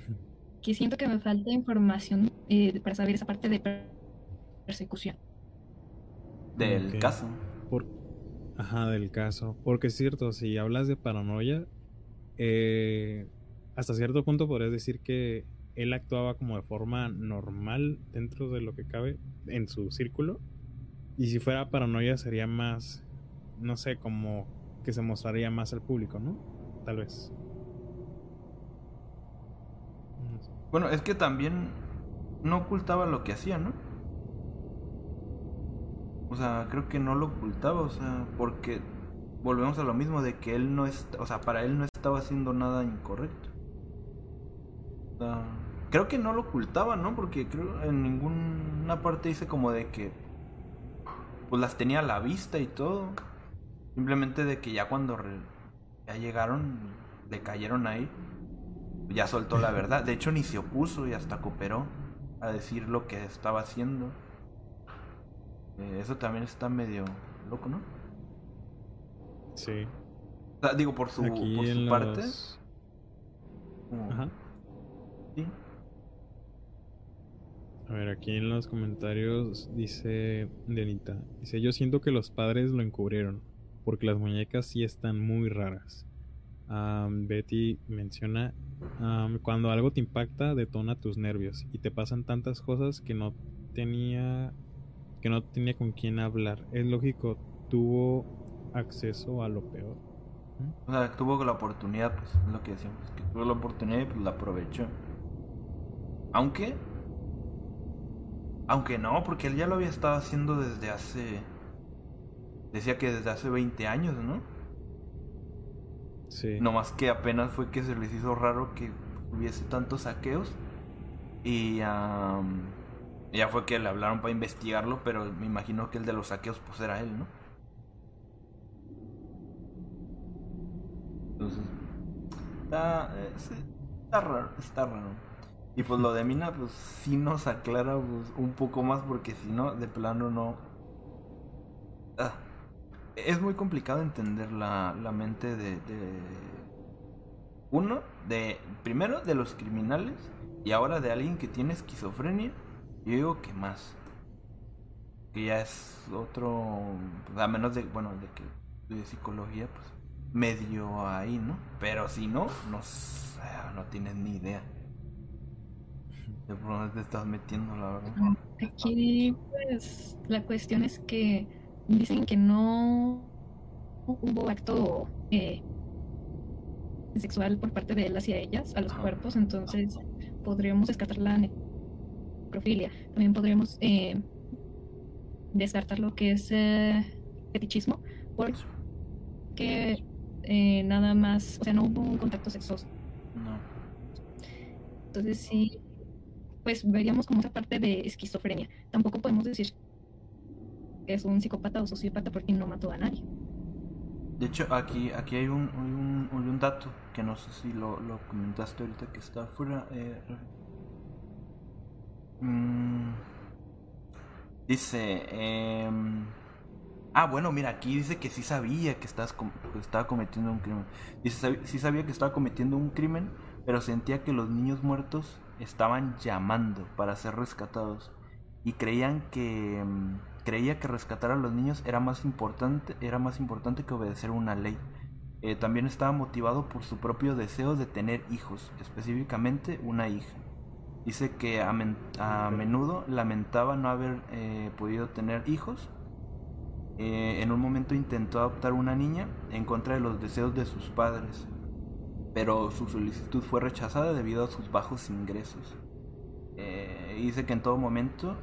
que siento que me falta información eh, para saber esa parte de persecución. Del caso. Por... Ajá, del caso. Porque es cierto, si hablas de paranoia, eh, hasta cierto punto podrías decir que él actuaba como de forma normal dentro de lo que cabe en su círculo. Y si fuera paranoia sería más, no sé, como que se mostraría más al público, ¿no? Tal vez. Bueno, es que también no ocultaba lo que hacía, ¿no? O sea, creo que no lo ocultaba, o sea, porque volvemos a lo mismo de que él no es, o sea, para él no estaba haciendo nada incorrecto. O sea, creo que no lo ocultaba, ¿no? Porque creo en ninguna parte dice como de que pues las tenía a la vista y todo. Simplemente de que ya cuando ya llegaron, le cayeron ahí, ya soltó la verdad. De hecho ni se opuso y hasta cooperó a decir lo que estaba haciendo. Eh, eso también está medio loco, ¿no? Sí. digo, por su, por su parte. Ajá. Sí. A ver, aquí en los comentarios dice Denita, dice, yo siento que los padres lo encubrieron, porque las muñecas sí están muy raras. Betty menciona, cuando algo te impacta, detona tus nervios y te pasan tantas cosas que no tenía que no tenía con quién hablar. Es lógico, tuvo acceso a lo peor. O sea, tuvo la oportunidad, pues, es lo que decíamos, que tuvo la oportunidad y pues la aprovechó. Aunque, aunque no, porque él ya lo había estado haciendo desde hace, decía que desde hace 20 años, ¿no? Sí. No más que apenas fue que se les hizo raro que hubiese tantos saqueos y ya fue que le hablaron para investigarlo, pero me imagino que el de los saqueos pues era él, ¿no? Entonces, está, eh, está raro, está raro. Y pues lo de Mina, pues sí nos aclara pues, un poco más, porque si no, de plano no. Ah, es muy complicado entender la, la mente de, de. Uno, de. Primero, de los criminales, y ahora de alguien que tiene esquizofrenia yo digo que más. Que ya es otro. A menos de. Bueno, de que. De psicología, pues. Medio ahí, ¿no? Pero si no, no, no tienes ni idea. De por dónde te estás metiendo, la verdad. Aquí, pues. La cuestión es que. Dicen que no. Hubo acto. Eh, sexual por parte de él hacia ellas, a los cuerpos, entonces podríamos descartar la también podríamos eh, descartar lo que es eh, fetichismo, porque eh, nada más, o sea, no hubo un contacto sexoso. No. Entonces sí, pues veríamos como esa parte de esquizofrenia. Tampoco podemos decir que es un psicópata o sociópata porque no mató a nadie. De hecho, aquí, aquí hay un, un, un dato que no sé si lo, lo comentaste ahorita que está fuera. Eh, Mm. dice, em, ah, bueno, mira, aquí dice que sí sabía que, estás estaba cometiendo un crimen. Dice, sí sabía que estaba cometiendo un crimen, pero sentía que los niños muertos estaban llamando para ser rescatados y creían que, em, creía que rescatar a los niños era más importante, era más importante que obedecer una ley. Eh, también estaba motivado por su propio deseo de tener hijos, específicamente una hija. Dice que a, menudo lamentaba no haber eh, podido tener hijos. Eh, en un momento intentó adoptar una niña en contra de los deseos de sus padres, pero su solicitud fue rechazada debido a sus bajos ingresos. dice que en todo momento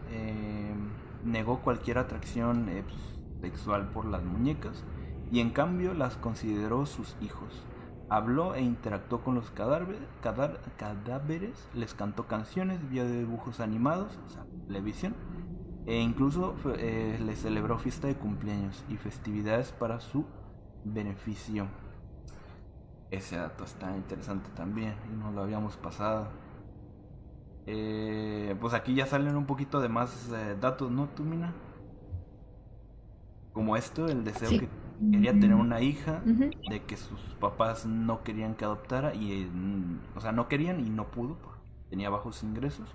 negó cualquier atracción sexual por las muñecas y en cambio las consideró sus hijos. Habló e interactuó con los cadáveres, cadáveres les cantó canciones, vio dibujos animados, o sea, televisión, e incluso eh, les celebró fiesta de cumpleaños y festividades para su beneficio. Ese dato está interesante también y no lo habíamos pasado. Eh, pues aquí ya salen un poquito de más eh, datos, ¿no, Tumina? Como esto, el deseo que quería tener una hija, de que sus papás no querían que adoptara, y, mm, o sea, no querían y no pudo, tenía bajos ingresos.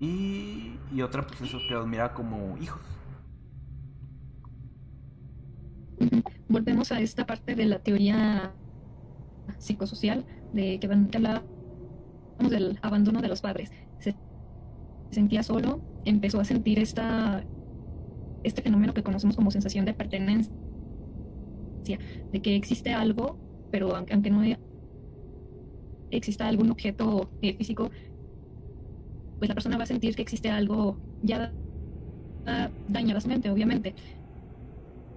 y, y, otra, pues eso que los mira como hijos. Volvemos a esta parte de la teoría psicosocial, de que hablábamos del abandono de los padres. Se sentía solo, empezó a sentir esta este fenómeno que conocemos como sensación de pertenencia de que existe algo, pero aunque no exista algún objeto eh, físico, pues la persona va a sentir que existe algo ya daña su mente, obviamente.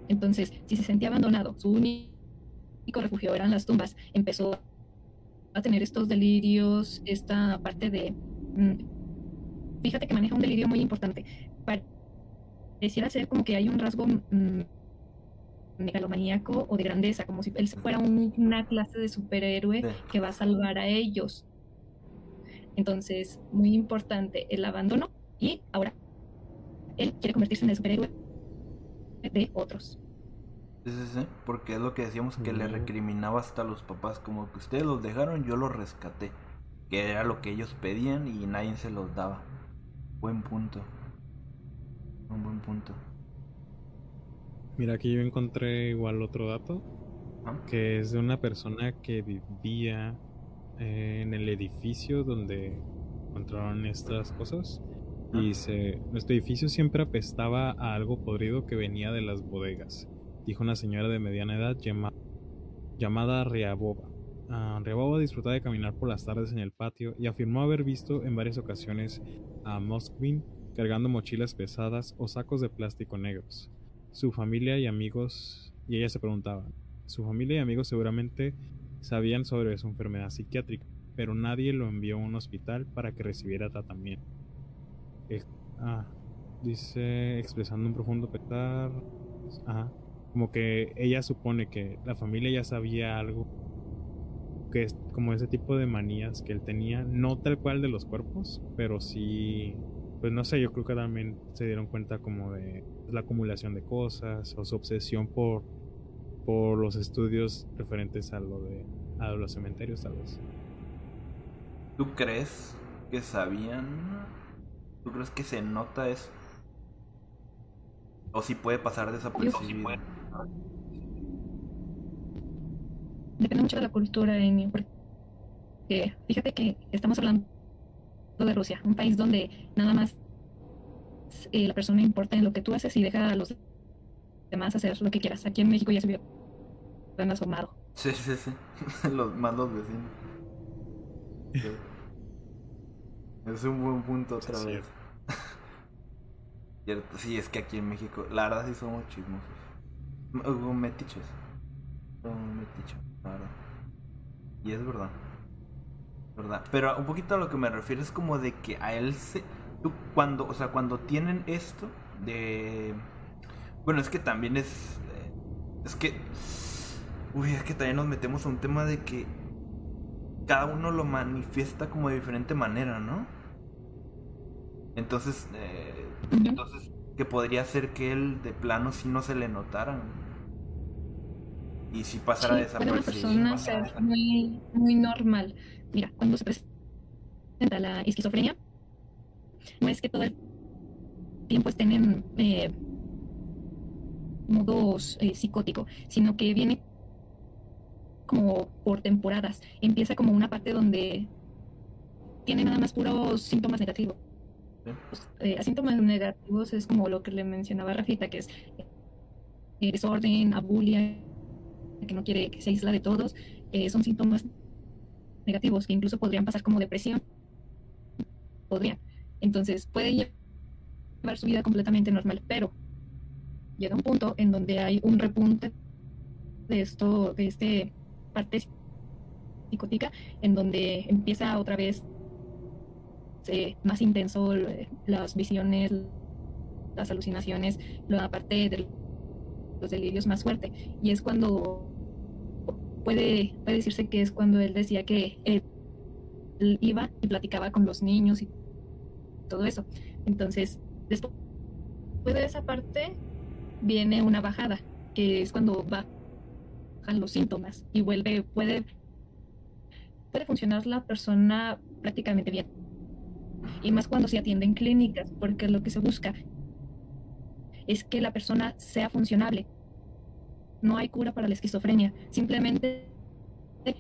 Entonces, si se sentía abandonado, su único refugio eran las tumbas, empezó a tener estos delirios, esta parte de... Mm, fíjate que maneja un delirio muy importante. Pareciera ser como que hay un rasgo mm, megalomaníaco o de grandeza, como si él fuera una clase de superhéroe que va a salvar a ellos. Entonces, muy importante el abandono y ahora él quiere convertirse en el superhéroe de otros. Sí, sí, sí, porque es lo que decíamos que le recriminaba hasta a los papás, como que ustedes los dejaron, yo los rescaté, que era lo que ellos pedían y nadie se los daba. Buen punto. Un buen punto. Mira, aquí yo encontré igual otro dato, que es de una persona que vivía eh, en el edificio donde encontraron estas cosas. Y dice, nuestro edificio siempre apestaba a algo podrido que venía de las bodegas, dijo una señora de mediana edad llamada, llamada Riaboba. Uh, Riaboba disfrutaba de caminar por las tardes en el patio y afirmó haber visto en varias ocasiones a Moskvin cargando mochilas pesadas o sacos de plástico negros su familia y amigos, y ella se preguntaba, su familia y amigos seguramente sabían sobre su enfermedad psiquiátrica, pero nadie lo envió a un hospital para que recibiera tratamiento. ah, dice, expresando un profundo pesar, como que ella supone que la familia ya sabía algo, que es como ese tipo de manías que él tenía, no tal cual de los cuerpos, pero sí pues no sé, yo creo que también se dieron cuenta como de la acumulación de cosas o su obsesión por, por los estudios referentes a lo de a los cementerios tal vez. ¿Tú crees que sabían? ¿Tú crees que se nota eso? ¿O si puede pasar desapercibido? Depende mucho de la cultura, Amy, porque fíjate que estamos hablando de Rusia, un país donde nada más eh, la persona importa en lo que tú haces y deja a los demás hacer lo que quieras. Aquí en México ya se vio transformado. Sí, sí, sí. los, más los vecinos. Es un buen punto otra vez. Cierto, sí, es que aquí en México, la verdad sí somos chismosos. Metiches. Somos metichos, la verdad. Y es verdad. ¿verdad? Pero un poquito a lo que me refiero es como de que a él se... Tú cuando, o sea, cuando tienen esto de... Bueno, es que también es... Eh, es que... Uy, es que también nos metemos a un tema de que cada uno lo manifiesta como de diferente manera, ¿no? Entonces, eh, entonces, que podría ser que él de plano si no se le notaran. Y si pasara sí, desapercibido. Una persona muy, muy normal. Mira, cuando se presenta la esquizofrenia, no es que todo el tiempo estén en eh, modos eh, psicótico, sino que viene como por temporadas. Empieza como una parte donde tiene nada más puros síntomas negativos. Eh, síntomas negativos es como lo que le mencionaba Rafita, que es eh, desorden, abulia, que no quiere que se aísla de todos. Eh, son síntomas negativos que incluso podrían pasar como depresión. Podrían. Entonces puede llevar su vida completamente normal, pero llega un punto en donde hay un repunte de esto, de este parte psicótica, en donde empieza otra vez eh, más intenso las visiones, las alucinaciones, la parte de los delirios más fuerte. Y es cuando puede, puede decirse que es cuando él decía que él, iba y platicaba con los niños y todo eso. Entonces, después de esa parte viene una bajada, que es cuando bajan los síntomas y vuelve, puede, puede funcionar la persona prácticamente bien. Y más cuando se atiende en clínicas, porque lo que se busca es que la persona sea funcionable. No hay cura para la esquizofrenia, simplemente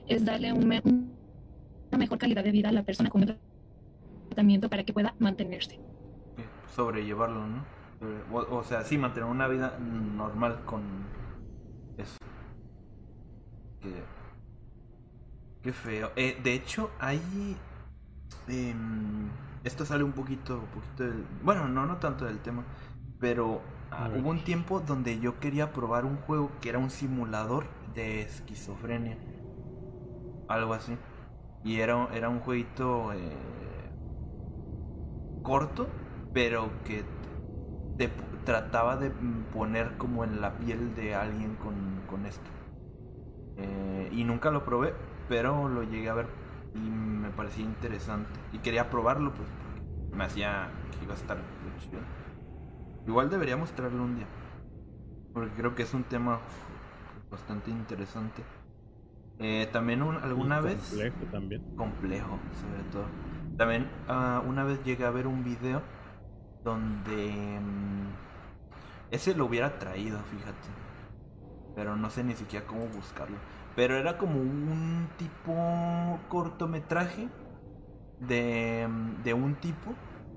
es darle un una mejor calidad de vida a la persona con el tratamiento para que pueda mantenerse. Sobrellevarlo, ¿no? O, sea, sí, mantener una vida normal con eso. Qué, qué feo. Eh, de hecho, hay... Em, esto sale un poquito, un poquito del... Bueno, no, no tanto del tema. Pero ah, hubo un tiempo donde yo quería probar un juego que era un simulador de esquizofrenia. Algo así. Y era, era un jueguito eh, corto, pero que trataba de poner como en la piel de alguien con, esto. Eh, y nunca lo probé, pero lo llegué a ver y me parecía interesante. Y quería probarlo, pues, porque me hacía que iba a estar chido. Igual deberíamos traerlo un día, porque creo que es un tema bastante interesante. Eh, también alguna vez... Complejo también. Complejo, sobre todo. También uh, una vez llegué a ver un video donde mm, ese lo hubiera traído, fíjate. Pero no sé ni siquiera cómo buscarlo. Pero era como un tipo cortometraje de, mm, de un tipo.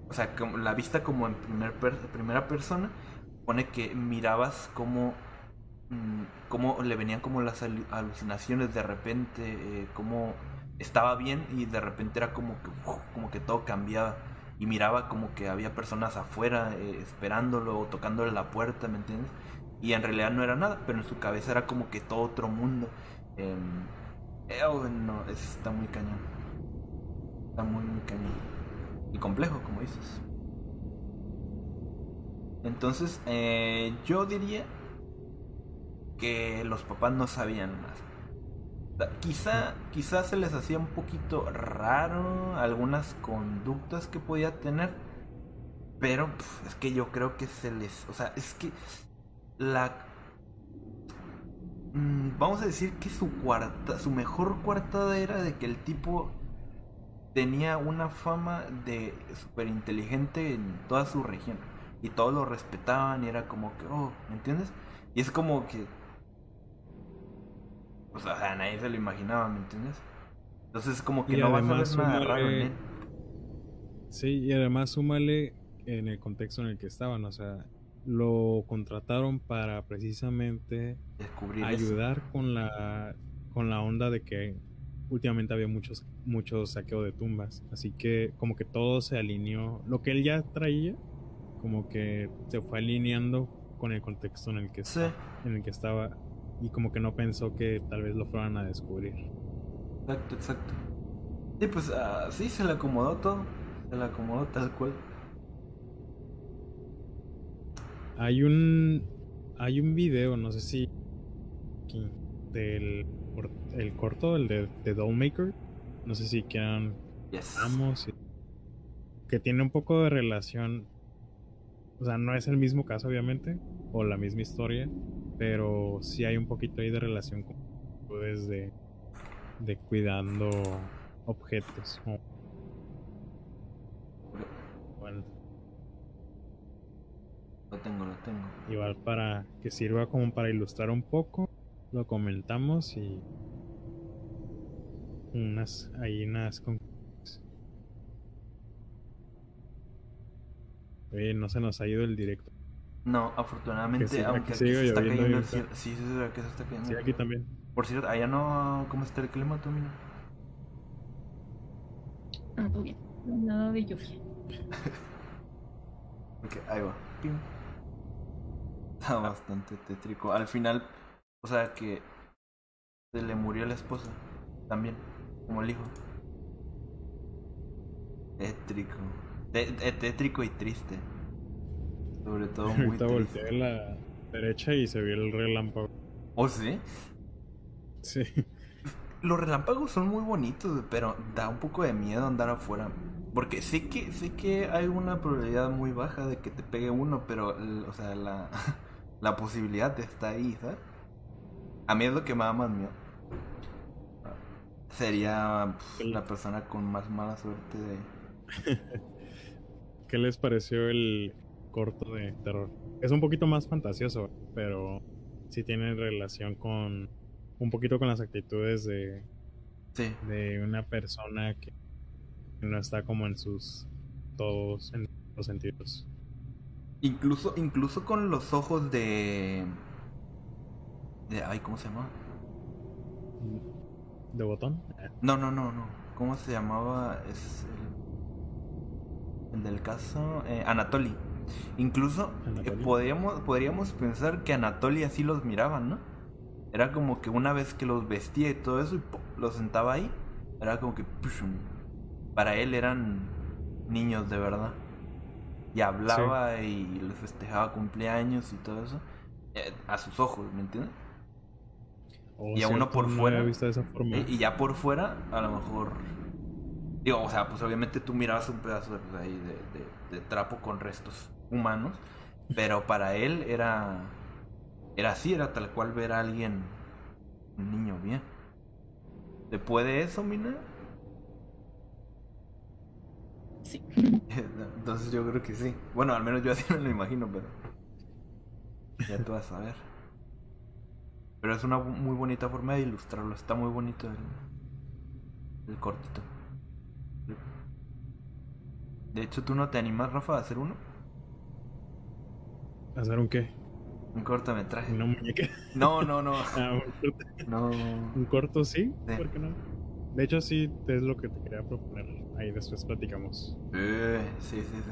O sea, como la vista como en primer primera persona. Pone que mirabas como mm, cómo le venían como las alucinaciones de repente, eh, estaba bien y de repente era como que, como que todo cambiaba y miraba como que había personas afuera eh, esperándolo o tocándole la puerta, ¿me entiendes? Y en realidad no era nada, pero en su cabeza era como que todo otro mundo. Eh, no, está muy cañón. Está muy, muy cañón. Y complejo, como dices. Entonces, eh, yo diría que los papás no sabían más Quizá, quizá se les hacía un poquito raro algunas conductas que podía tener, pero es que yo creo que se les, o sea, es que la mm, vamos a decir que su cuarta, su mejor cuartada era de que el tipo tenía una fama de súper inteligente en toda su región y todos lo respetaban y era como que, oh, ¿me entiendes? Y es como que o sea, nadie se lo imaginaba, ¿me entiendes? Entonces como que no va a ver nada raro en Sí, y además súmale en el contexto en el que estaban, o sea, lo contrataron para precisamente Descubrir ayudar con la con la onda de que últimamente había muchos muchos saqueos de tumbas, así que como que todo se alineó, lo que él ya traía como que se fue alineando con el contexto en el que en el que estaba y como que no pensó que tal vez lo fueran a descubrir. Exacto, exacto. Sí, pues uh, sí, se le acomodó todo. Se le acomodó tal cual. Hay un. Hay un video, no sé si. Del el corto, el de, de Dollmaker. No sé si quieran. Yes. Que tiene un poco de relación. O sea, no es el mismo caso, obviamente. O la misma historia pero sí hay un poquito ahí de relación con de, de cuidando objetos. Bueno. para que sirva como para ilustrar un poco. Lo comentamos y unas hay unas Oye, no se nos ha ido el directo. No, afortunadamente, aunque aquí se está cayendo el cielo. Sí, sí, sí, que se está cayendo. Sí, aquí también. Por cierto, allá no. ¿Cómo está el clima, tú, mira? Ah, todo bien. Nada de lluvia. ok, ahí va. Pim. Está bastante tétrico. Al final, o sea que se le murió la esposa también, como el hijo. Tétrico. tétrico y triste. Sobre todo muy Ahorita volteé a la derecha y se vio el relámpago. ¿Oh, sí? Sí. Los relámpagos son muy bonitos, pero da un poco de miedo andar afuera. Porque sé que, sé que hay una probabilidad muy baja de que te pegue uno, pero, o sea, la, la posibilidad está ahí, ¿sabes? A mí es lo que me da más miedo. Sería la persona con más mala suerte de... ¿Qué les pareció el corto de terror? Es un poquito más fantasioso, pero sí tiene relación con un poquito con las actitudes de, de una persona que no está como en sus todos en los sentidos. Incluso, incluso con los ojos de. de ay, ¿cómo se llama? ¿De botón? No, no, no, no. ¿Cómo se llamaba? Es el, el del caso. Eh, Anatoly. Incluso eh, podríamos, podríamos pensar que Anatoly así los miraban, ¿no? Era como que una vez que los vestía y todo eso y los sentaba ahí, era como que para él eran niños de verdad. Y hablaba y les festejaba cumpleaños y todo eso eh, a sus ojos, ¿me entiendes? Oh, y a uno por fuera. Visto de esa forma. Y, ya por fuera, a lo mejor. Digo, o sea, pues obviamente tú mirabas un pedazo de, pues, ahí de, de trapo con restos humanos. Pero para él era era así, era tal cual ver a alguien, un niño bien. ¿Te puede eso, Mina? Sí. Entonces yo creo que sí. Bueno, al menos yo así me lo imagino, pero. Ya tú vas a ver. Pero es una muy bonita forma de ilustrarlo. Está muy bonito el, el cortito. De hecho, ¿tú no te animas, Rafa, a hacer uno? ¿A hacer un qué? Un cortometraje. Una muñeca. No, no, no. Ah, un corto. No. Un corto sí, ¿por qué no? De hecho sí, es lo que te quería proponer. Ahí después platicamos. Eh, sí, sí, sí.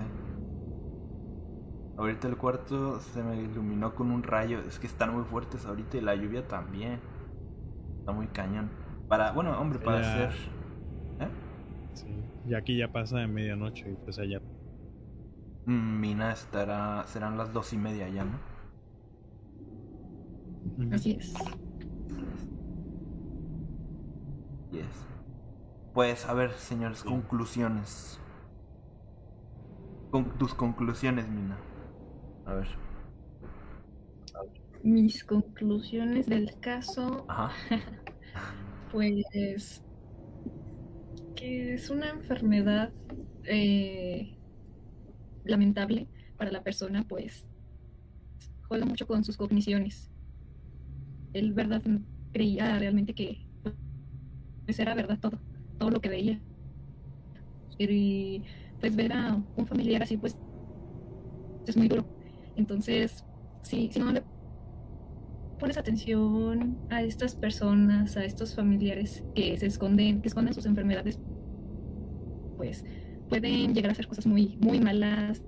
Ahorita el cuarto se me iluminó con un rayo. Es que están muy fuertes ahorita y la lluvia también. Está muy cañón. Para, bueno, hombre, para hacer. ¿Eh? Sí. Y aquí ya pasa de medianoche y pues allá. Mina estará. serán las dos y media ya, ¿no? Así es. Yes. Pues, a ver, señores, conclusiones. Con tus conclusiones, Mina. A ver. Mis conclusiones del caso. Ajá. pues. Que es una enfermedad eh, lamentable para la persona, pues. Juega mucho con sus cogniciones él verdad creía realmente que pues era verdad todo, todo lo que veía. Y pues ver a un familiar así pues es muy duro. Entonces, si, si no le pones atención a estas personas, a estos familiares que se esconden, que esconden sus enfermedades, pues pueden llegar a hacer cosas muy, muy malas,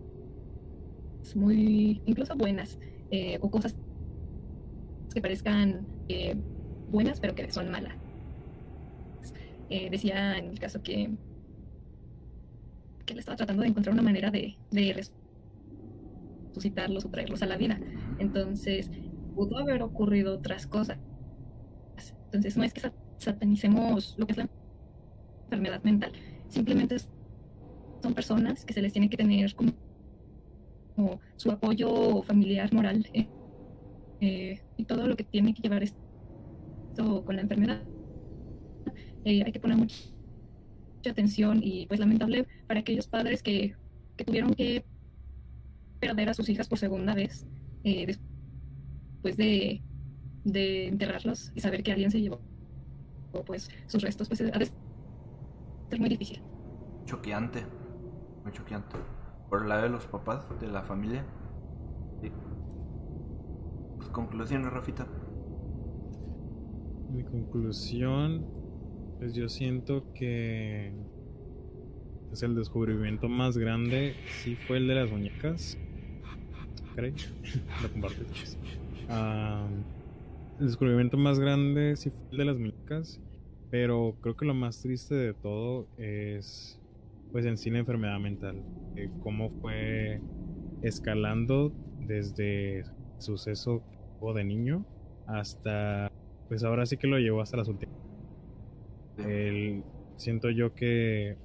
muy, incluso buenas, eh, o cosas que parezcan eh, buenas, pero que son malas. Eh, decía en el caso que, que él estaba tratando de encontrar una manera de, de resucitarlos o traerlos a la vida. Entonces, pudo haber ocurrido otras cosas. Entonces, no es que satanicemos lo que es la enfermedad mental, simplemente son personas que se les tiene que tener como, su apoyo familiar, moral. Eh, eh, y todo lo que tiene que llevar esto con la enfermedad. Eh, hay que poner mucha, atención y pues lamentable para aquellos padres que, que, tuvieron que perder a sus hijas por segunda vez eh, después de, de enterrarlos y saber que alguien se llevó pues sus restos, pues ha de ser muy difícil. Choqueante, muy choqueante. Por el lado de los papás, de la familia. Sí. Pues conclusiones, Rafita. Mi conclusión, pues yo siento que es el descubrimiento más grande, sí fue el de las muñecas. ¿Cree? Lo comparto. El descubrimiento más grande sí fue el de las muñecas, pero creo que lo más triste de todo es pues en sí la enfermedad mental, cómo fue escalando desde suceso de niño hasta pues ahora sí que lo llevó hasta las últimas. El, siento yo que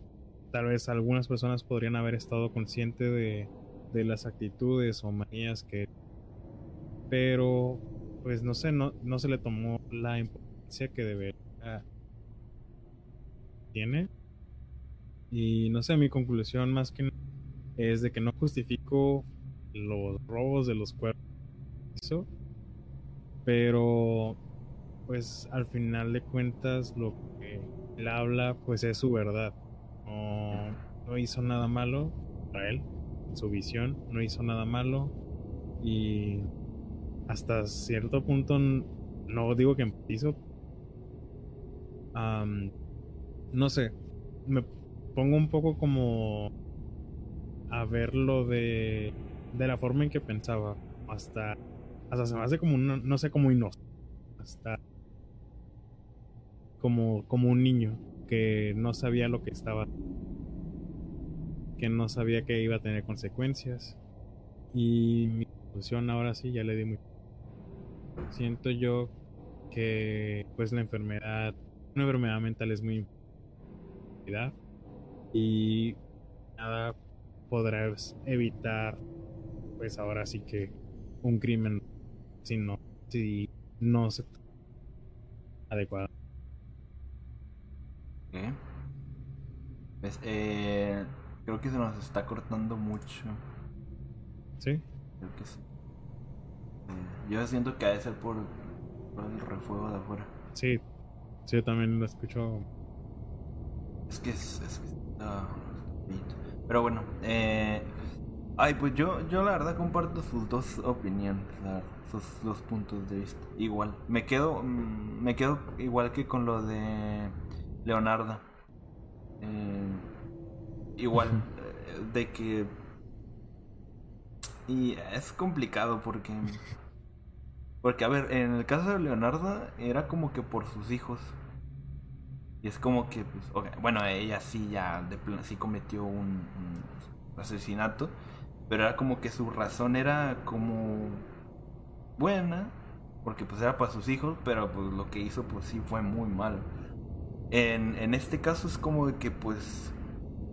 tal vez algunas personas podrían haber estado conscientes de, de las actitudes o manías que pero pues no sé no, no se le tomó la importancia que debería tiene y no sé mi conclusión más que es de que no justifico los robos de los cuerpos pero pues al final de cuentas lo que él habla pues es su verdad. No, hizo nada malo para él, en su visión, no hizo nada malo y hasta cierto punto no digo que hizo no sé, me pongo un poco como a verlo de, de la forma en que pensaba, hasta, hasta se me hace como un, no sé, como inocente, hasta como, como un niño que no sabía lo que estaba, que no sabía que iba a tener consecuencias. Y mi conclusión ahora sí, ya le di muy... Siento yo que pues la enfermedad, una enfermedad mental es muy y nada podrás evitar pues ahora sí que un crimen si no si no se adecuado pues, eh, creo que se nos está cortando mucho. ¿Sí? Creo que sí. Eh, yo siento que ha de ser por, el refuego de afuera. Sí, sí, yo también lo escucho. Es que es, es Pero bueno, eh, ay, pues yo, yo la verdad comparto sus dos opiniones, sus dos puntos de vista. Igual, me quedo, mm, me quedo igual que con lo de Leonardo. Eh, igual, eh, de que... Y es complicado porque... Porque, a ver, en el caso de Leonardo era como que por sus hijos. Y es como que, pues, bueno, ella sí ya de sí cometió un, asesinato, pero era como que su razón era como buena, porque pues era para sus hijos, pero pues lo que hizo pues sí fue muy mal. En, en este caso es como que, pues,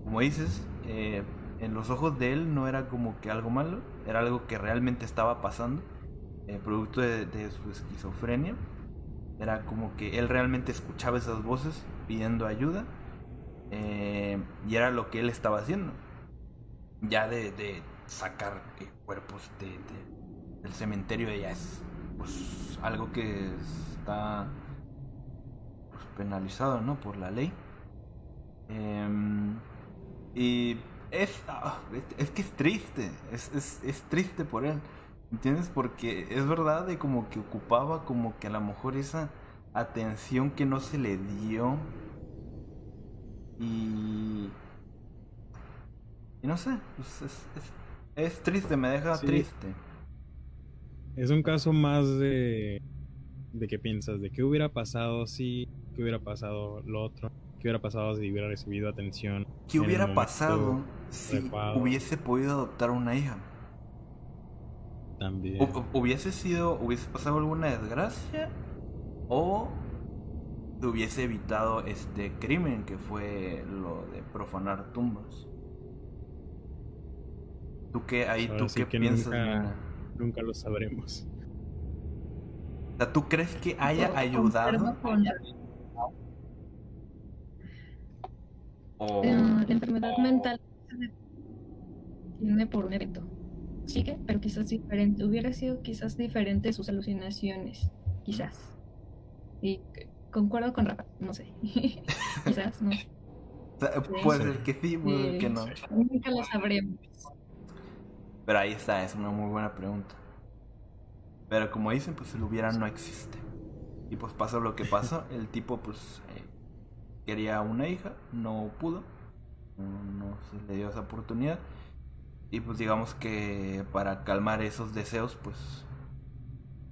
como dices, eh, en los ojos de él no era como que algo malo, era algo que realmente estaba pasando, eh, producto de, su esquizofrenia. Era como que él realmente escuchaba esas voces pidiendo ayuda eh, y era lo que él estaba haciendo. Ya de, de sacar cuerpos de, del cementerio ya es pues, algo que está penalizado, ¿no? Por la ley. Em, y es, ah, es, que es triste, es, es, es, triste por él, ¿entiendes? Porque es verdad de como que ocupaba como que a lo mejor esa atención que no se le dio y... Y no sé, pues es, es, triste, me deja triste. Es un caso más de... de qué piensas, de qué hubiera pasado si ¿Qué hubiera pasado lo otro? ¿Qué hubiera pasado si hubiera recibido atención? ¿Qué hubiera pasado si hubiese podido adoptar una hija? También. ¿Hubiese sido, hubiese pasado alguna desgracia? ¿O hubiese evitado este crimen que fue lo de profanar tumbas? ¿Tú qué, ahí, tú qué piensas? Nunca, nunca, lo sabremos. O sea, ¿tú crees que haya ayudado? La enfermedad mental tiene por evento. Sigue, pero quizás diferente. Hubiera sido quizás diferente sus alucinaciones, quizás. Y concuerdo con Rafa, no sé. quizás, no. Puede ser que sí, puede ser que no. Nunca lo sabremos. Pero ahí está, es una muy buena pregunta. Pero como dicen, pues el hubiera no existe. Y pues pasó lo que pasó. El tipo pues eh, quería una hija, no pudo. No, se le dio esa oportunidad. Y pues digamos que para calmar esos deseos, pues...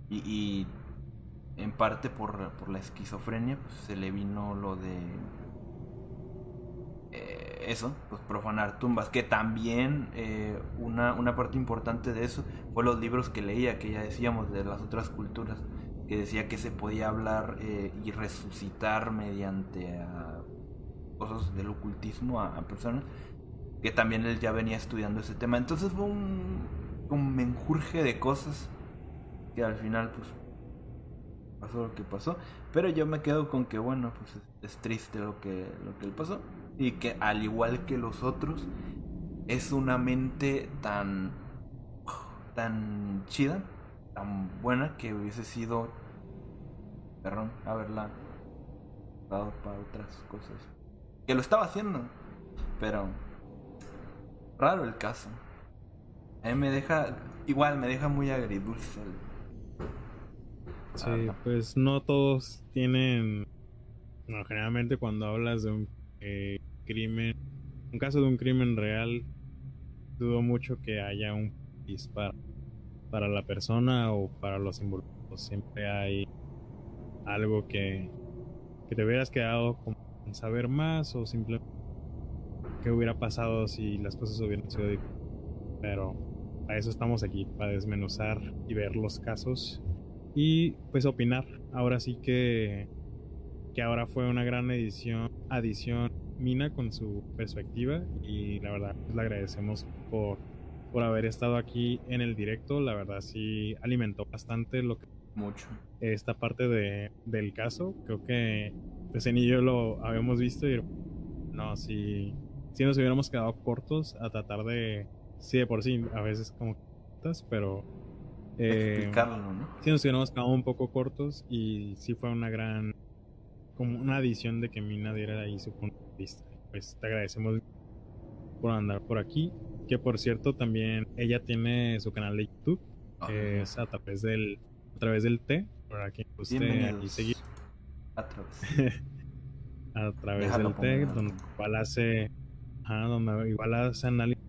Y, en parte por, por la esquizofrenia, pues se le vino lo de eh, eso, pues profanar tumbas, que también eh, una, una, parte importante de eso fue los libros que leía, que ya decíamos, de las otras culturas, que decía que se podía hablar eh, y resucitar mediante a cosas del ocultismo a, personas, que también él ya venía estudiando ese tema. Entonces fue un, un menjurje de cosas que al final pues pasó lo que pasó. Pero yo me quedo con que bueno, pues es, triste lo que, lo que le pasó y que al igual que los otros es una mente tan tan chida, tan buena que hubiese sido perdón, haberla dado para otras cosas. Que lo estaba haciendo, pero raro el caso. A mí me deja igual me deja muy agridulce. Sí, pues no todos tienen no, generalmente cuando hablas de un eh, crimen, un caso de un crimen real, dudo mucho que haya un disparo para la persona o para los involucrados. Siempre hay algo que, que te hubieras quedado con saber más o simplemente qué hubiera pasado si las cosas hubieran sido diferentes. Pero para eso estamos aquí, para desmenuzar y ver los casos y pues opinar. Ahora sí que que ahora fue una gran edición, adición Mina con su perspectiva y la verdad pues, le agradecemos por, por haber estado aquí en el directo. La verdad sí alimentó bastante lo que... Mucho. Esta parte de, del caso. Creo que pues en y yo lo habíamos visto y no, si, si nos hubiéramos quedado cortos a tratar de... Sí, de por sí, a veces como... Pero... Eh, Explicarlo, ¿no? Sí nos hubiéramos quedado un poco cortos y sí fue una gran como una adición de que Mina diera ahí su punto de vista. Pues te agradecemos por andar por aquí. Que por cierto, también ella tiene su canal de YouTube. es a través del a través del T. Para quien guste y seguir. A través. a través del T, donde igual hace. Donde igual hace análisis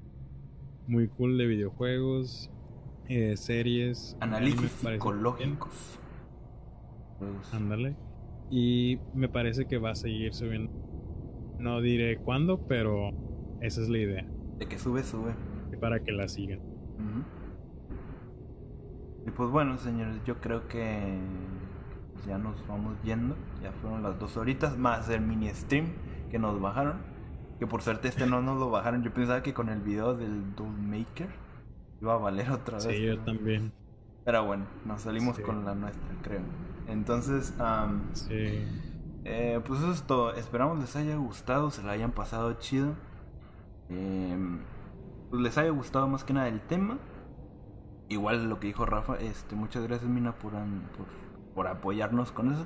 muy cool de videojuegos, eh, series. Análisis psicológicos. Ándale. Y me parece que va a seguir subiendo. No diré cuándo, pero esa es la idea. De que sube, sube. Para que la sigan. Y pues bueno, señores, yo creo que ya nos vamos yendo. Ya fueron las dos horitas más el mini stream que nos bajaron. Que por suerte este no nos lo bajaron. Yo pensaba que con el video del Maker iba a valer otra vez. Sí, yo también. Pero bueno, nos salimos con la nuestra, creo. Entonces, sí. Eh, pues eso es todo. Esperamos les haya gustado, se la hayan pasado chido. Em, pues les haya gustado más que nada el tema. Igual lo que dijo Rafa, este, muchas gracias Mina por, por, apoyarnos con eso.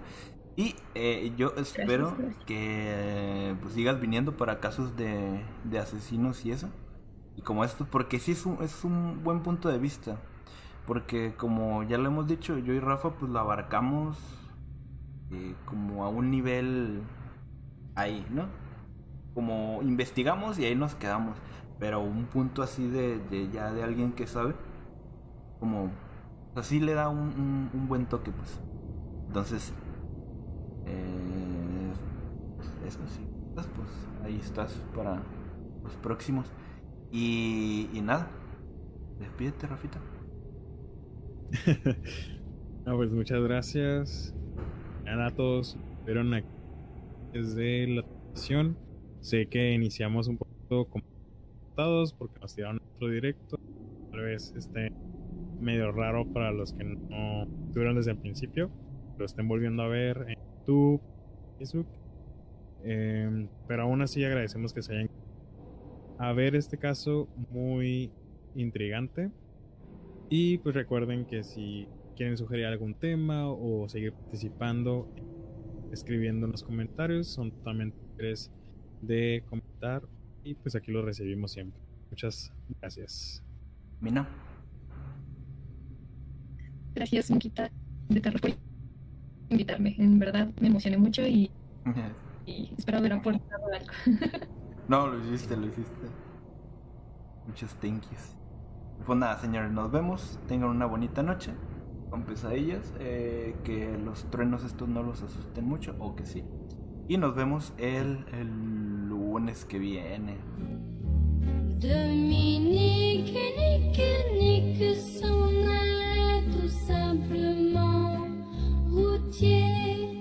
Y eh, yo espero que pues sigas viniendo para casos de, de asesinos y eso. Y como esto, porque sí es un, es un buen punto de vista. Porque como ya lo hemos dicho, yo y Rafa pues lo abarcamos eh, como a un nivel ahí, ¿no? Como investigamos y ahí nos quedamos. Pero un punto así de, ya de alguien que sabe, como así le da un, un, buen toque, pues. Entonces, eh, eso sí, pues ahí estás para los próximos. Y, y nada, despídete, Rafita. no, pues muchas gracias a todos. Vieron desde la transmisión. Sé que iniciamos un poco todos porque nos tiraron otro directo. Tal vez esté medio raro para los que no estuvieron desde el principio. Lo estén volviendo a ver YouTube, Facebook. Em, pero aún así agradecemos que se hayan a ver este caso muy intrigante Y pues recuerden que si quieren sugerir algún tema o seguir participando, escribiendo en los comentarios, son totalmente libres de comentar y pues aquí lo recibimos siempre. Muchas gracias. Mina. Gracias, Monquita de invitarme. En verdad me emocioné mucho y, y espero haber aportado algo. no, lo hiciste, lo hiciste. Muchos thank yous. Pues nada, señores, nos vemos. Tengan una bonita noche con pesadillas. Eh, que los truenos estos no los asusten mucho, o que sí. Y nos vemos el, el lunes que viene. Dominique, nique, nique, 街